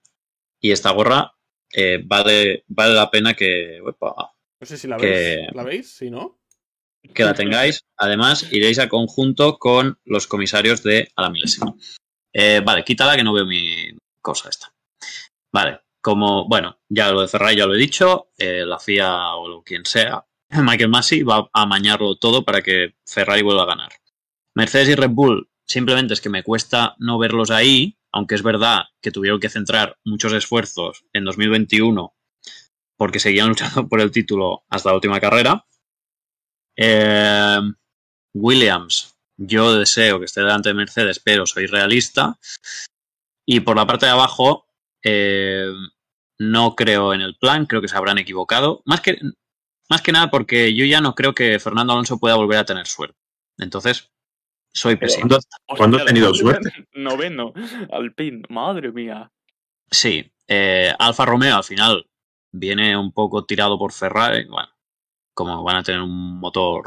y esta gorra eh, vale, vale la pena que, No sé si la Que- veis. ¿La veis? Si no. que la tengáis. Además, iréis a conjunto con los comisarios de a la milésima. Eh, vale, quítala que no veo mi cosa esta. Vale, como, bueno, ya lo de Ferrari ya lo he dicho, eh, la FIA o lo- quien sea, Michael Massey va a amañarlo todo para que Ferrari vuelva a ganar. Mercedes y Red Bull, simplemente es que me cuesta no verlos ahí, aunque es verdad que tuvieron que centrar muchos esfuerzos en 2021 porque seguían luchando por el título hasta la última carrera. Eh, Williams, yo deseo que esté delante de Mercedes, pero soy realista. Y por la parte de abajo, eh, no creo en el plan, creo que se habrán equivocado. Más que, más que nada porque yo ya no creo que Fernando Alonso pueda volver a tener suerte. Entonces, soy pesimista. ¿cuándo- ¿Cuándo ha tenido suerte? Noveno, Alpine, madre mía. Sí, eh, Alfa Romeo al final viene un poco tirado por Ferrari. Bueno, como van a tener un motor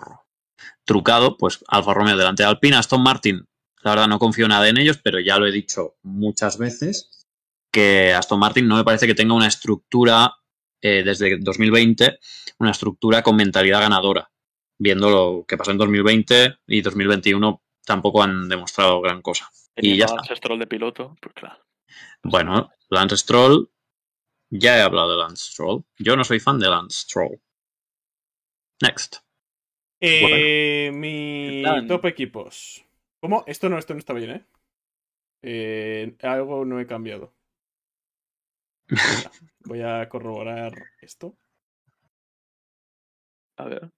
trucado, pues Alfa Romeo delante de Alpine. Aston Martin, la verdad no confío nada en ellos, pero ya lo he dicho muchas veces que Aston Martin no me parece que tenga una estructura eh, desde 2020, una estructura con mentalidad ganadora. Viendo lo que pasó en 2020 y 2021 tampoco han demostrado gran cosa. Y ya Teniendo está. Stroll de piloto, pues claro. Bueno, Lance Stroll. Ya he hablado de Lance Stroll. Yo no soy fan de Lance Stroll. Next. Eh, mi plan. top equipos. ¿Cómo? Esto no, esto no está bien, ¿eh? Eh, algo no he cambiado. Voy a corroborar esto. A ver.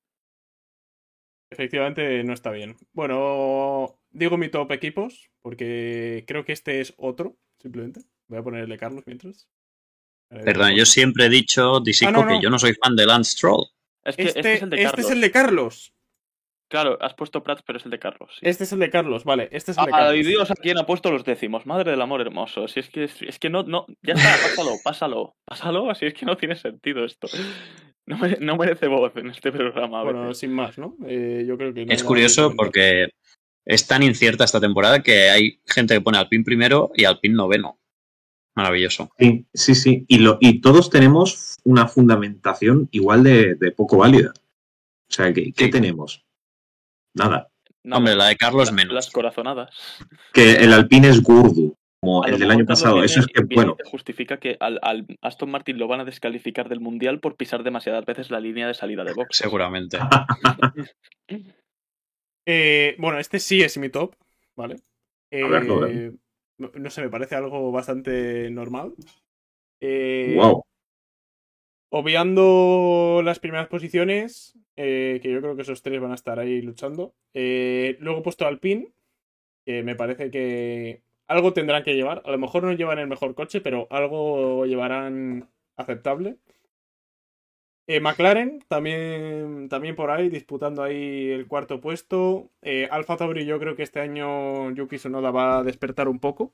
Efectivamente no está bien. Bueno, digo mi top equipos porque creo que este es otro, simplemente. Voy a ponerle Carlos mientras. Perdón, yo siempre he dicho, Disico, Ah, no, no. que yo no soy fan de Lance Stroll. Es que Este, este, es el de este Carlos. es el de Carlos. Claro, has puesto Prats, pero es el de Carlos. sí. Este es el de Carlos, vale. Este es el de Ay, Carlos. Dios, a quién ha puesto los décimos. Madre del amor hermoso. Si es que, es que no, no. Ya está, pásalo, pásalo. Pásalo, así es que no tiene sentido esto. No, mere- no merece voz en este programa. Bueno, sin más, ¿no? Eh, yo creo que no Es curioso porque es tan incierta esta temporada que hay gente que pone Alpine primero y Alpine noveno. Maravilloso. Sí, sí, sí. Y, lo, y todos tenemos una fundamentación igual de, de poco válida. O sea, ¿qué, qué Sí. tenemos? Nada. Nada, Hombre, la de Carlos la- menos. Las corazonadas. Que el Alpine es Gurdu, como el del año pasado. viene- Eso es que, bueno, justifica que al, al Aston Martin lo van a descalificar del mundial por pisar demasiadas veces la línea de salida de box. Seguramente. Eh, bueno, este sí es mi top, ¿vale? Eh, A verlo, ver. no, no sé, me parece algo bastante normal. Eh, wow. Obviando las primeras posiciones, eh, que yo creo que esos tres van a estar ahí luchando. Eh, luego he puesto Alpine, que me parece que algo tendrán que llevar. A lo mejor no llevan el mejor coche, pero algo llevarán aceptable. Eh, McLaren también, también por ahí, disputando ahí el cuarto puesto. Eh, Alfa Tauri, yo creo que este año Yuki Tsunoda va a despertar un poco.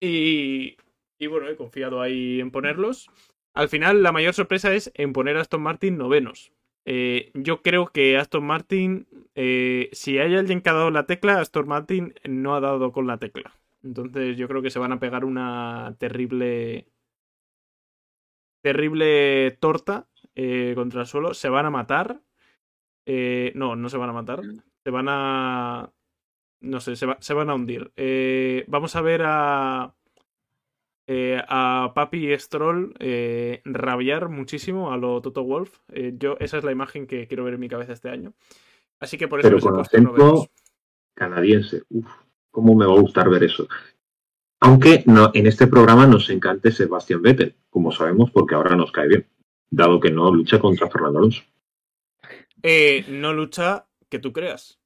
Y, y bueno, he confiado ahí en ponerlos. Al final, la mayor sorpresa es en poner a Aston Martin novenos. Eh, yo creo que Aston Martin, eh, si hay alguien que ha dado la tecla, Aston Martin no ha dado con la tecla. Entonces yo creo que se van a pegar una terrible, terrible torta eh, contra el suelo. Se van a matar. Eh, no, no se van a matar. Se van a... No sé, se, va- se van a hundir. Vamos a ver a... eh, a Papi Stroll eh, rabiar muchísimo a lo Toto Wolf. Eh, yo, esa es la imagen que quiero ver en mi cabeza este año. Así que por eso Pero les he con puesto acento canadiense. Uf, cómo me va a gustar ver eso. Aunque no, en este programa nos encante Sebastián Vettel, como sabemos, porque ahora nos cae bien, dado que no lucha contra Fernando Alonso. Eh, no lucha que tú creas.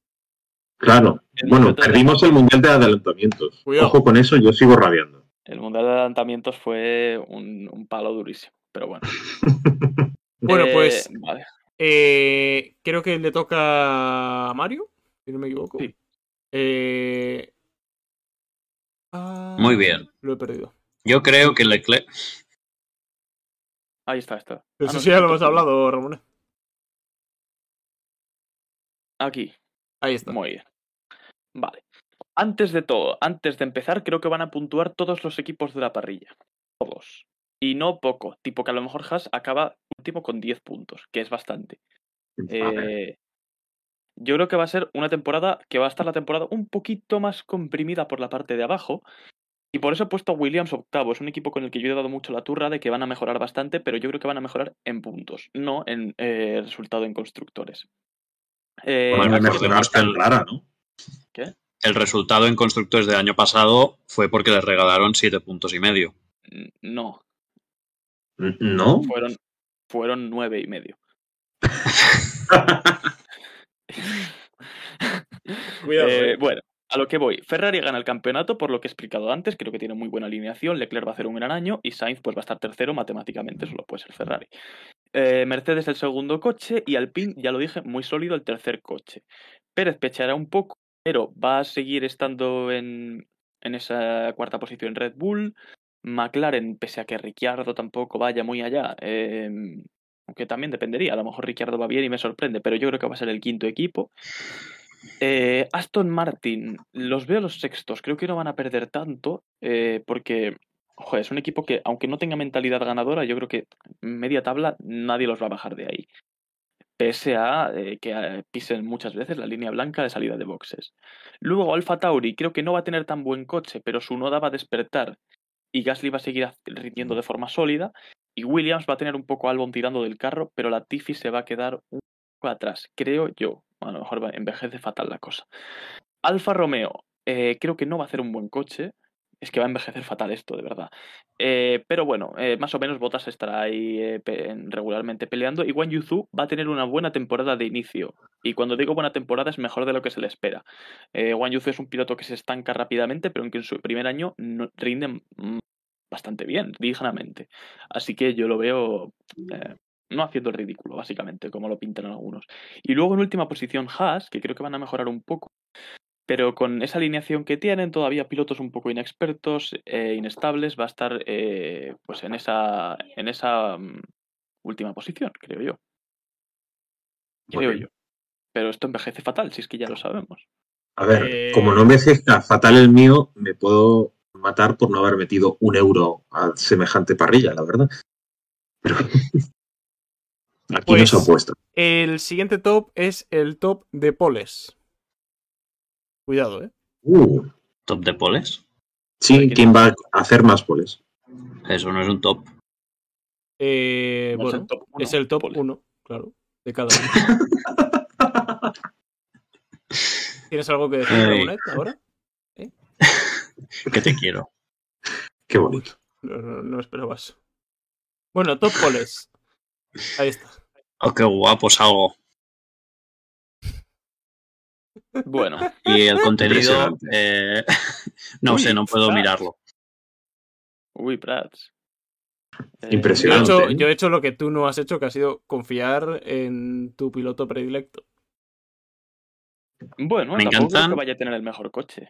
Claro, El bueno, perdimos el Mundial de Adelantamientos. Cuidado. Ojo con eso, yo sigo rabiando. El mundial de adelantamientos fue un, un palo durísimo. Pero bueno. Bueno, Eh, pues Vale. eh, creo que le toca a Mario, si no me equivoco. Sí. Eh, ah, Muy bien. Lo he perdido. Yo creo que Leclerc. Ahí está, está. Ah, eso no, sí ya lo hemos hablado, Ramón. Aquí. Ahí está. Muy bien. Vale. Antes de todo, antes de empezar, creo que van a puntuar todos los equipos de la parrilla. Todos. Y no poco. Tipo que a lo mejor Haas acaba último con 10 puntos, que es bastante. Eh, yo creo que va a ser una temporada que va a estar la temporada un poquito más comprimida por la parte de abajo. Y por eso he puesto a Williams octavo. Es un equipo con el que yo he dado mucho la turra de que van a mejorar bastante, pero yo creo que van a mejorar en puntos, no en eh, resultado en constructores. Eh, Van a Bueno, mejorar tan rara, ¿no? El resultado en constructores del año pasado fue porque les regalaron siete puntos y medio. n- no, ¿No? fueron, fueron nueve y medio. Cuidado. Eh, eh. bueno, a lo que voy. Ferrari gana el campeonato, por lo que he explicado antes. Creo que tiene muy buena alineación. Leclerc va a hacer un gran año y Sainz pues, va a estar tercero matemáticamente. Solo puede ser Ferrari. Eh, Mercedes el segundo coche y Alpine, ya lo dije, muy sólido el tercer coche. Pérez pechará un poco, pero va a seguir estando en, en esa cuarta posición Red Bull. McLaren, pese a que Ricciardo tampoco vaya muy allá, eh, aunque también dependería, a lo mejor Ricciardo va bien y me sorprende, pero yo creo que va a ser el quinto equipo. Eh, Aston Martin, los veo los sextos, creo que no van a perder tanto, eh, porque joder, es un equipo que, aunque no tenga mentalidad ganadora, yo creo que media tabla nadie los va a bajar de ahí. Pese a eh, que eh, pisen muchas veces la línea blanca de salida de boxes. Luego Alfa Tauri, creo que no va a tener tan buen coche, pero su noda va a despertar y Gasly va a seguir rindiendo de forma sólida. Y Williams va a tener un poco Albon tirando del carro, pero la Tiffy se va a quedar un poco atrás, creo yo. A lo mejor envejece fatal la cosa. Alfa Romeo, eh, creo que no va a hacer un buen coche. Es que va a envejecer fatal esto, de verdad. Eh, pero bueno, eh, más o menos Bottas estará ahí eh, regularmente peleando. Y Wang Yuzu va a tener una buena temporada de inicio. Y cuando digo buena temporada es mejor de lo que se le espera. Wang Yuzu es un piloto que se estanca rápidamente, pero que en su primer año no- rinde mm, bastante bien, dignamente. Así que yo lo veo no haciendo ridículo, básicamente, como lo pintan algunos. Y luego en última posición Haas, que creo que van a mejorar un poco, pero con esa alineación que tienen, todavía pilotos un poco inexpertos, e inestables, va a estar eh, pues en esa, en esa mm, última posición, creo yo. Creo yo. Pero esto envejece fatal, si es que ya lo sabemos. A ver, Eh, como no envejezca fatal el mío, me puedo matar por no haber metido un euro a semejante parrilla, la verdad. Pero aquí no Pues- se ha puesto. El siguiente top es el top de poles. Cuidado, ¿eh? Uh, ¿Top de poles? sí, ¿quién va a hacer más poles? Eso no es un top. Eh, No es el bueno, top uno, es el top pole. 1, claro, de cada uno. ¿Tienes algo que decir. Ramonet, ahora? Que te quiero. Qué bonito. No, no, no esperaba eso. Bueno, top poles. Ahí está. Oh, qué guapo salgo. Bueno, Y el contenido, eh, no Uy, sé, no puedo Prats. mirarlo. uy, Prats. Eh, Yo he, Impresionante. hecho, ¿eh? yo he hecho lo que tú no has hecho, que ha sido confiar en tu piloto predilecto. Bueno, Me tampoco encantan. que vaya a tener el mejor coche.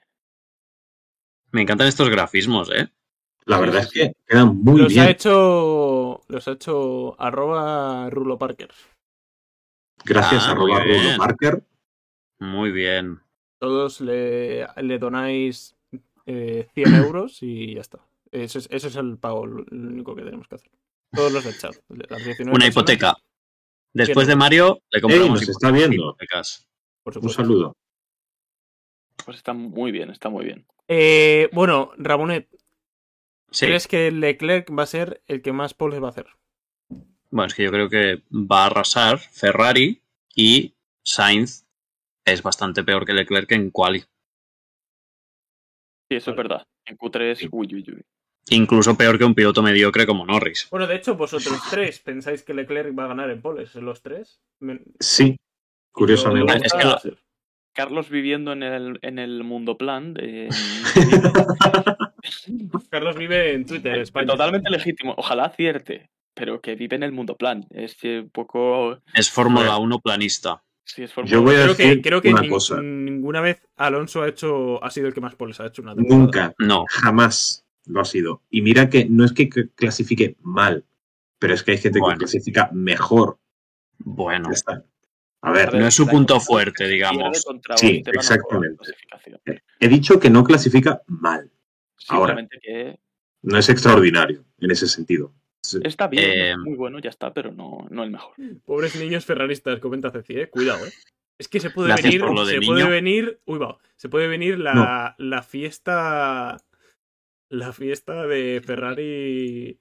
Me encantan estos grafismos, ¿eh? La verdad es que quedan muy los ha bien. hecho. Los ha hecho arroba Rulo Parker. Gracias Ah, a muy Roba bien. Bruno Parker. Muy bien. Todos le, le donáis eh, 100 euros y ya está. Eso es, eso es el pago, lo único que tenemos que hacer. Todos los del chat. las 19 Una personas, hipoteca. Después de Mario, le compramos nos está viendo. hipotecas. Por Un saludo. Pues está muy bien, está muy bien. Eh, bueno, Ramonet, Sí. ¿crees que Leclerc va a ser el que más poles va a hacer? Bueno, es que yo creo que va a arrasar Ferrari y Sainz es bastante peor que Leclerc en quali. Sí, eso es verdad. En Q3, uy, uy, uy. Incluso peor que un piloto mediocre como Norris. Bueno, de hecho, vosotros tres pensáis que Leclerc va a ganar en poles, los tres. Me- Sí, curiosamente. Es que lo- Carlos viviendo en el, en el mundo plan. de- Carlos vive en Twitter, España. Totalmente legítimo. Ojalá acierte, pero que vive en el mundo plan. Es eh, un poco. Es Fórmula 1 planista. Sí, es Fórmula Yo voy a Creo que, decir creo que una cosa. ninguna vez Alonso ha hecho ha sido el que más poles ha hecho una temporada. Nunca, No, jamás lo ha sido. Y mira que no es que clasifique mal, pero es que hay gente Bueno. que clasifica mejor. bueno. A ver, No es su punto fuerte, digamos. Sí, exactamente. he dicho que no clasifica mal. Ahora. Que No es extraordinario en ese sentido. Es- está bien, Eh, muy bueno, ya está, pero no, no el mejor. Pobres niños ferraristas, comenta Ceci, eh. Cuidado, eh. Es que se puede Gracias venir. por lo de se niño. puede venir. Uy, va. Se puede venir la, la fiesta. La fiesta de Ferrari.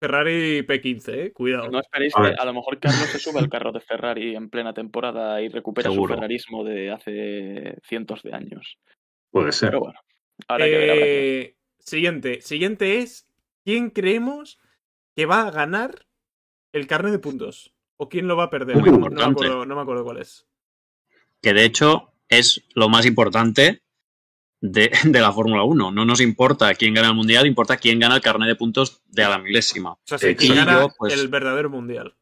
Ferrari P15, eh. Cuidado. No esperéis A que a lo mejor Carlos se sube al carro de Ferrari en plena temporada y recupera Seguro. su ferrarismo de hace cientos de años. Puede ser. Pero bueno, que ver, que. Eh, Siguiente. Siguiente es. ¿Quién creemos que va a ganar el carnet de puntos? ¿O quién lo va a perder? Muy no, no me acuerdo, no me acuerdo cuál es. Que de hecho es lo más importante de, de la Fórmula 1. No nos importa quién gana el mundial, importa quién gana el carnet de puntos de a la milésima. O sea, quién gana Yo, pues- el verdadero mundial.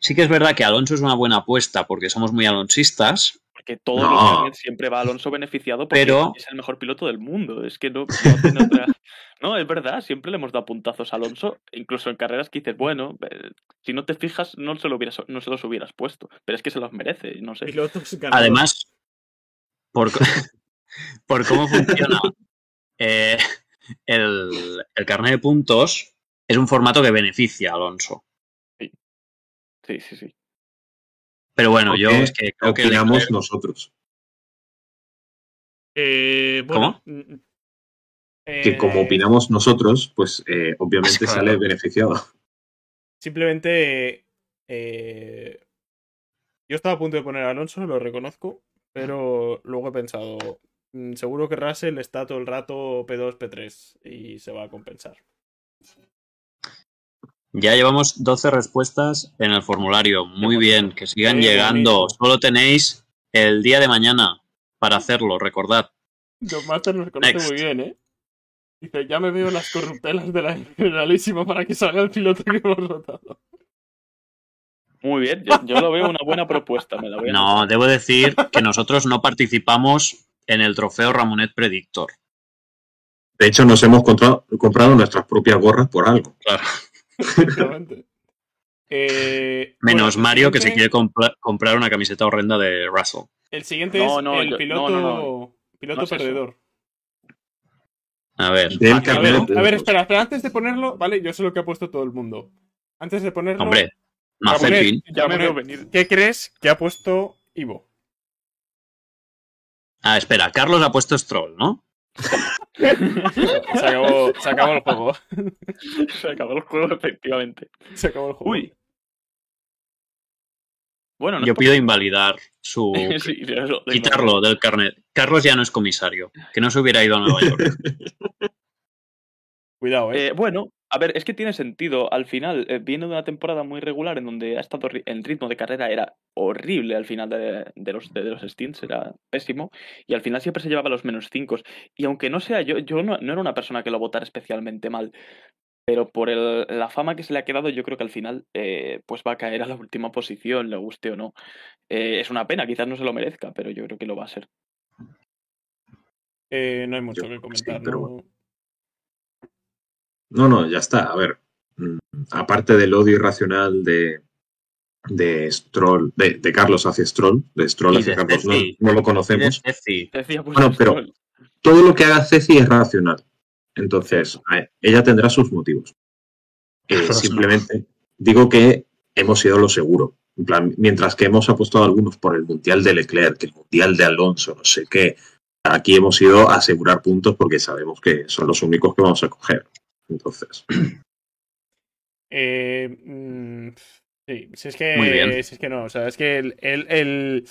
Sí que es verdad que Alonso es una buena apuesta porque somos muy alonsistas, Porque todos No. los años siempre va Alonso beneficiado porque Pero- es el mejor piloto del mundo. Es que no, no tiene otra- No, es verdad, siempre le hemos dado puntazos a Alonso, incluso en carreras que dices, bueno, eh, si no te fijas, no se, lo hubieras, no se los hubieras puesto. Pero es que se los merece, no sé. Además, por, por cómo funciona eh, el, el carnet de puntos, es un formato que beneficia a Alonso. Sí, sí, sí. Pero bueno, yo es que creo que opinamos Leclerc- nosotros. Eh, bueno, mm, Que eh, como opinamos nosotros, pues eh, obviamente Claro. sale beneficiado. Simplemente. eh, yo estaba a punto de poner a Alonso, lo reconozco. Pero luego he pensado. mm, Seguro que Russell está todo el rato P2, P3 y se va a compensar. Ya llevamos 12 respuestas en el formulario. Muy bien, que sigan Qué llegando. bonito. Solo tenéis el día de mañana para hacerlo, recordad. Don Master nos conoce Next. muy bien, ¿eh? Dice, ya me veo las corruptelas de la generalísima para que salga el piloto que hemos votado. Muy bien, yo, yo lo veo una buena propuesta. Me la voy a No, debo decir que nosotros no participamos en el trofeo Ramonet Predictor. De hecho, nos hemos comprado, comprado nuestras propias gorras por algo. Claro. Efectivamente. Eh, Menos bueno, Mario que se quiere compra- comprar una camiseta horrenda de Russell. El siguiente No, es no, el yo- piloto, no, no, piloto No es eso. perdedor. A ver, A ver, a espera, espera, antes de ponerlo, vale, yo sé lo que ha puesto todo el mundo. Antes de ponerlo, hombre, Mazepin. Ya me veo Ramonet, venir. ¿qué crees que ha puesto Ivo? Ah, espera, Carlos ha puesto Stroll, ¿no? Se acabó, se acabó el juego. Se acabó el juego, efectivamente. Se acabó el juego. Uy. Bueno, no Yo pido invalidar su. por- Sí, eso, de quitarlo del carnet. Carlos ya no es comisario. Que no se hubiera ido a Nueva York. Cuidado, eh. Eh, bueno, a ver, es que tiene sentido. Al final, eh, viene de una temporada muy regular en donde ha estado ri- el ritmo de carrera era horrible al final de, de los, de, los stints, era pésimo. Y al final siempre se llevaba los menos 5. Y aunque no sea yo, yo no, no era una persona que lo votara especialmente mal. Pero por el- la fama que se le ha quedado, yo creo que al final eh, pues va a caer a la última posición, le guste o no. Eh, es una pena, quizás no se lo merezca, pero yo creo que lo va a ser. Eh, no hay mucho Yo que comentar, sí, pero ¿no? No, no, ya está. A ver, mm, aparte del odio irracional de, de Stroll, de, de Carlos hacia Stroll, de Stroll hacia de Carlos, no, Ceci. no lo conocemos. Ceci, Bueno, pero-. Todo lo que haga Ceci es racional. Entonces, ella tendrá sus motivos. Eh, simplemente digo que hemos ido a lo seguro. En plan, mientras que hemos apostado algunos por el Mundial de Leclerc, el Mundial de Alonso, no sé qué, aquí hemos ido a asegurar puntos porque sabemos que son los únicos que vamos a coger. Entonces, Eh, mm, sí, si es que. Si es que no, o sea, es que el, el, el,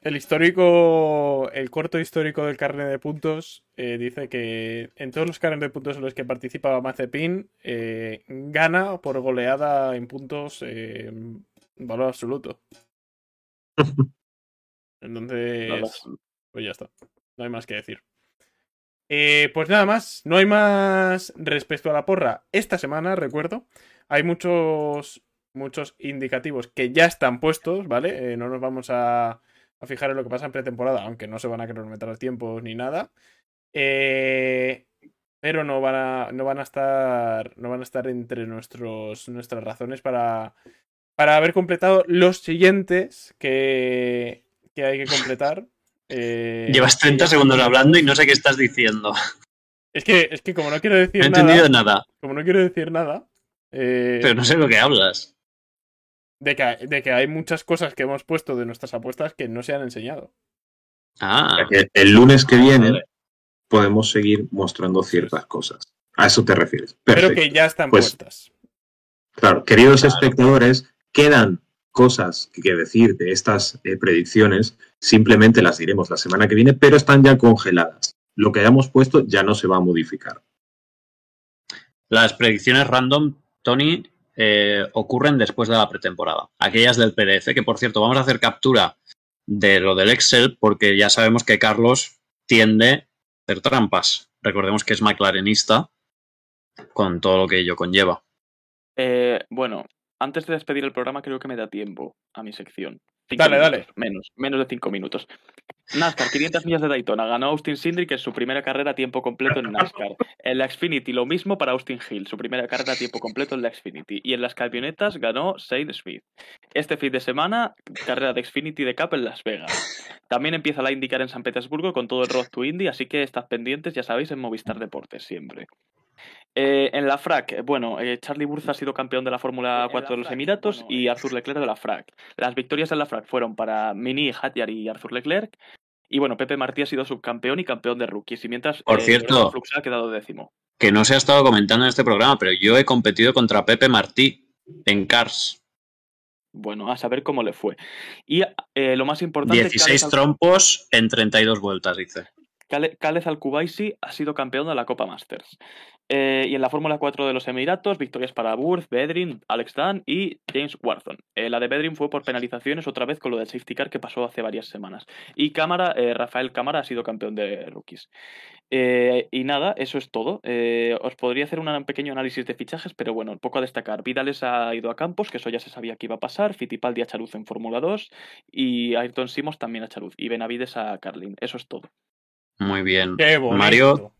el histórico. El corto histórico del carnet de puntos eh, dice que en todos los carnes de puntos en los que participaba Mazepin, eh, gana por goleada en puntos en valor absoluto. Entonces. Pues ya está. No hay más que decir. Eh, pues nada más. No hay más respecto a la porra. Esta semana, recuerdo, hay muchos, muchos indicativos que ya están puestos, ¿vale? Eh, no nos vamos a, fijar en lo que pasa en pretemporada, aunque no se van a cronometrar tiempos ni nada. Eh, pero no van a, no van a estar. No van a estar entre nuestros, nuestras razones para, para haber completado los siguientes que, que hay que completar. Eh, Llevas 30 segundos hablando y no sé qué estás diciendo. Es que, es que como no quiero decir No he nada, entendido nada, como no quiero decir nada, eh, pero no sé de lo que hablas. de, que, de que hay muchas cosas que hemos puesto de nuestras apuestas que no se han enseñado. Ah, El, el lunes que viene podemos seguir mostrando ciertas cosas. A eso te refieres. Pero Perfecto. que ya están Pues- puestas. Claro, queridos Claro. espectadores, quedan cosas que decir de estas eh, predicciones, simplemente las diremos la semana que viene, pero están ya congeladas. Lo que hayamos puesto ya no se va a modificar. las predicciones random, Tony, eh, ocurren después de la pretemporada. Aquellas del PDF, que por cierto, vamos a hacer captura de lo del Excel, porque ya sabemos que Carlos tiende a hacer trampas. Recordemos que es McLarenista, con todo lo que ello conlleva. Eh, bueno, antes de despedir el programa, creo que me da tiempo a mi sección. Cinco Dale, minutos, dale. Menos, menos de cinco minutos. NASCAR, 500 millas de Daytona. Ganó Austin Cindric en su primera carrera a tiempo completo en NASCAR. En la Xfinity, lo mismo para Austin Hill, su primera carrera a tiempo completo en la Xfinity. Y en las camionetas ganó Shane Smith. Este fin de semana, carrera de Xfinity de Cup en Las Vegas. También empieza la IndyCar en San Petersburgo con todo el Road to Indy, así que estad pendientes, ya sabéis, en Movistar Deportes siempre. Eh, en la FRAC, eh, bueno, eh, Charlie Burz ha sido campeón de la Fórmula 4 de los Emiratos y Arthur Leclerc de la FRAC. Las victorias en la FRAC fueron para Mini, Hadjar y Arthur Leclerc. Y bueno, Pepe Martí ha sido subcampeón y campeón de rookies. Y mientras Por eh, cierto. Flux ha quedado décimo. Que no se ha estado comentando en este programa, pero yo he competido contra Pepe Martí en Cars. Bueno, a saber cómo le fue. Y eh, lo más importante, 16 Khaled Al- trompos en 32 vueltas, dice. Khaled Al-Kubaisi ha sido campeón de la Copa Masters. Eh, y en la Fórmula 4 de los Emiratos, victorias para Burth, Bedrin, Alex Dunn y James Warson. Eh, la de Bedrin fue por penalizaciones otra vez con lo del safety car que pasó hace varias semanas. Y Cámara, eh, Rafael Cámara ha sido campeón de rookies. Y nada, eso es todo. Os podría hacer un pequeño análisis de fichajes, pero bueno, poco a destacar. Vidales ha ido a Campos, que eso ya se sabía que iba a pasar. Fittipaldi a Charuz en Fórmula 2 y Ayrton Simos también a Charuz. Y Benavides a Carlin. Eso es todo. Muy bien. ¡Qué bonito! Mario,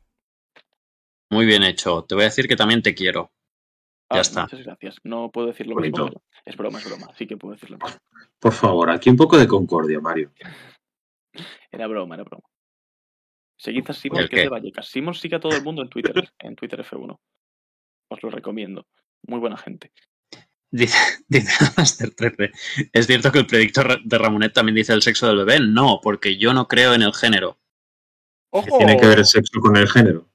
muy bien hecho. Te voy a decir que también te quiero. Ya Ah, está. Muchas gracias. No puedo decir lo Bonito. mismo. pero Es broma, es broma. Sí que puedo decirlo. Por favor, aquí un poco de concordia, Mario. Era broma, era broma. Seguid a Simons, ¿El que es de Vallecas. Simons sigue a todo el mundo en Twitter, en Twitter F1. Os lo recomiendo. Muy buena gente. Dice, dice Master 13. ¿Es cierto que el predictor de Ramonet también dice el sexo del bebé? No, porque yo no creo en el género. ¡Ojo! Tiene que ver el sexo con el género.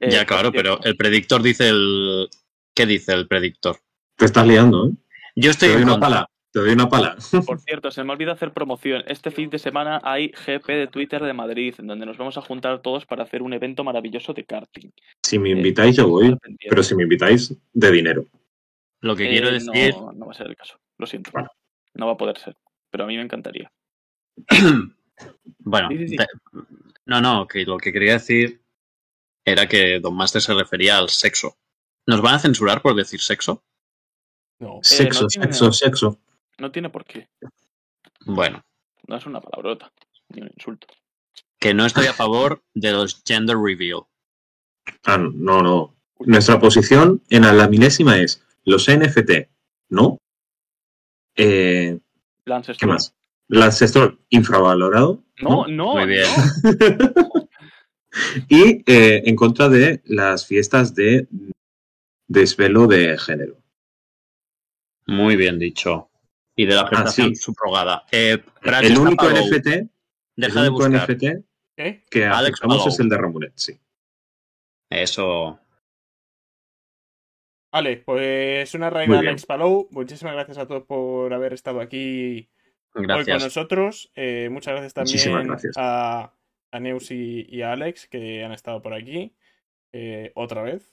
Eh, ya, claro, pero el predictor dice el. ¿Qué dice el predictor? Te estás liando, ¿eh? Yo estoy Te doy en una contra. pala. Te doy una pala. Por cierto, se me olvida hacer promoción. Este fin de semana hay GP de Twitter de Madrid, en donde nos vamos a juntar todos para hacer un evento maravilloso de karting. Si me invitáis, yo voy. Pero si me invitáis, de dinero. Lo que Eh, quiero decir. No, no va a ser el caso. Lo siento. Bueno. No va a poder ser. Pero a mí me encantaría. Bueno, Sí, sí, sí. te- no, no, que lo que quería decir era que Don Master se refería al sexo. ¿Nos van a censurar por decir sexo? No. Sexo, no tiene- sexo, sexo. No tiene por qué. Bueno, No es una palabrota. Ni un insulto. que no estoy a favor de los gender reveal. Ah, no, no. Nuestra posición en la milésima es los NFT, ¿no? Eh, ¿Qué más? El ancestral infravalorado. No, no. Muy bien. no. Y eh, en contra de las fiestas de desvelo de género. Muy bien dicho. Y de la gestación Ah, sí. subrogada. Eh, el único NFT, Deja el de único buscar. NFT ¿Qué? que Alex es el de Ramonet, sí. Eso. Vale, pues una a bien. Alex Palou. Muchísimas gracias a todos por haber estado aquí hoy con Gracias. nosotros. Eh, muchas gracias también gracias. a, a Neus y, y a Alex que han estado por aquí eh, otra vez.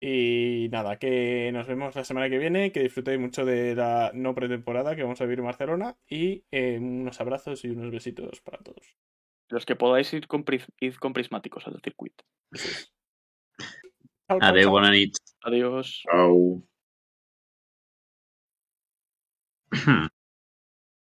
Y nada, que nos vemos la semana que viene, que disfrutéis mucho de la no pretemporada que vamos a vivir en Barcelona y eh, unos abrazos y unos besitos para todos. Los que podáis ir con, pris- id con prismáticos al circuito. Adeu, chao. bona nit. Adiós. Au.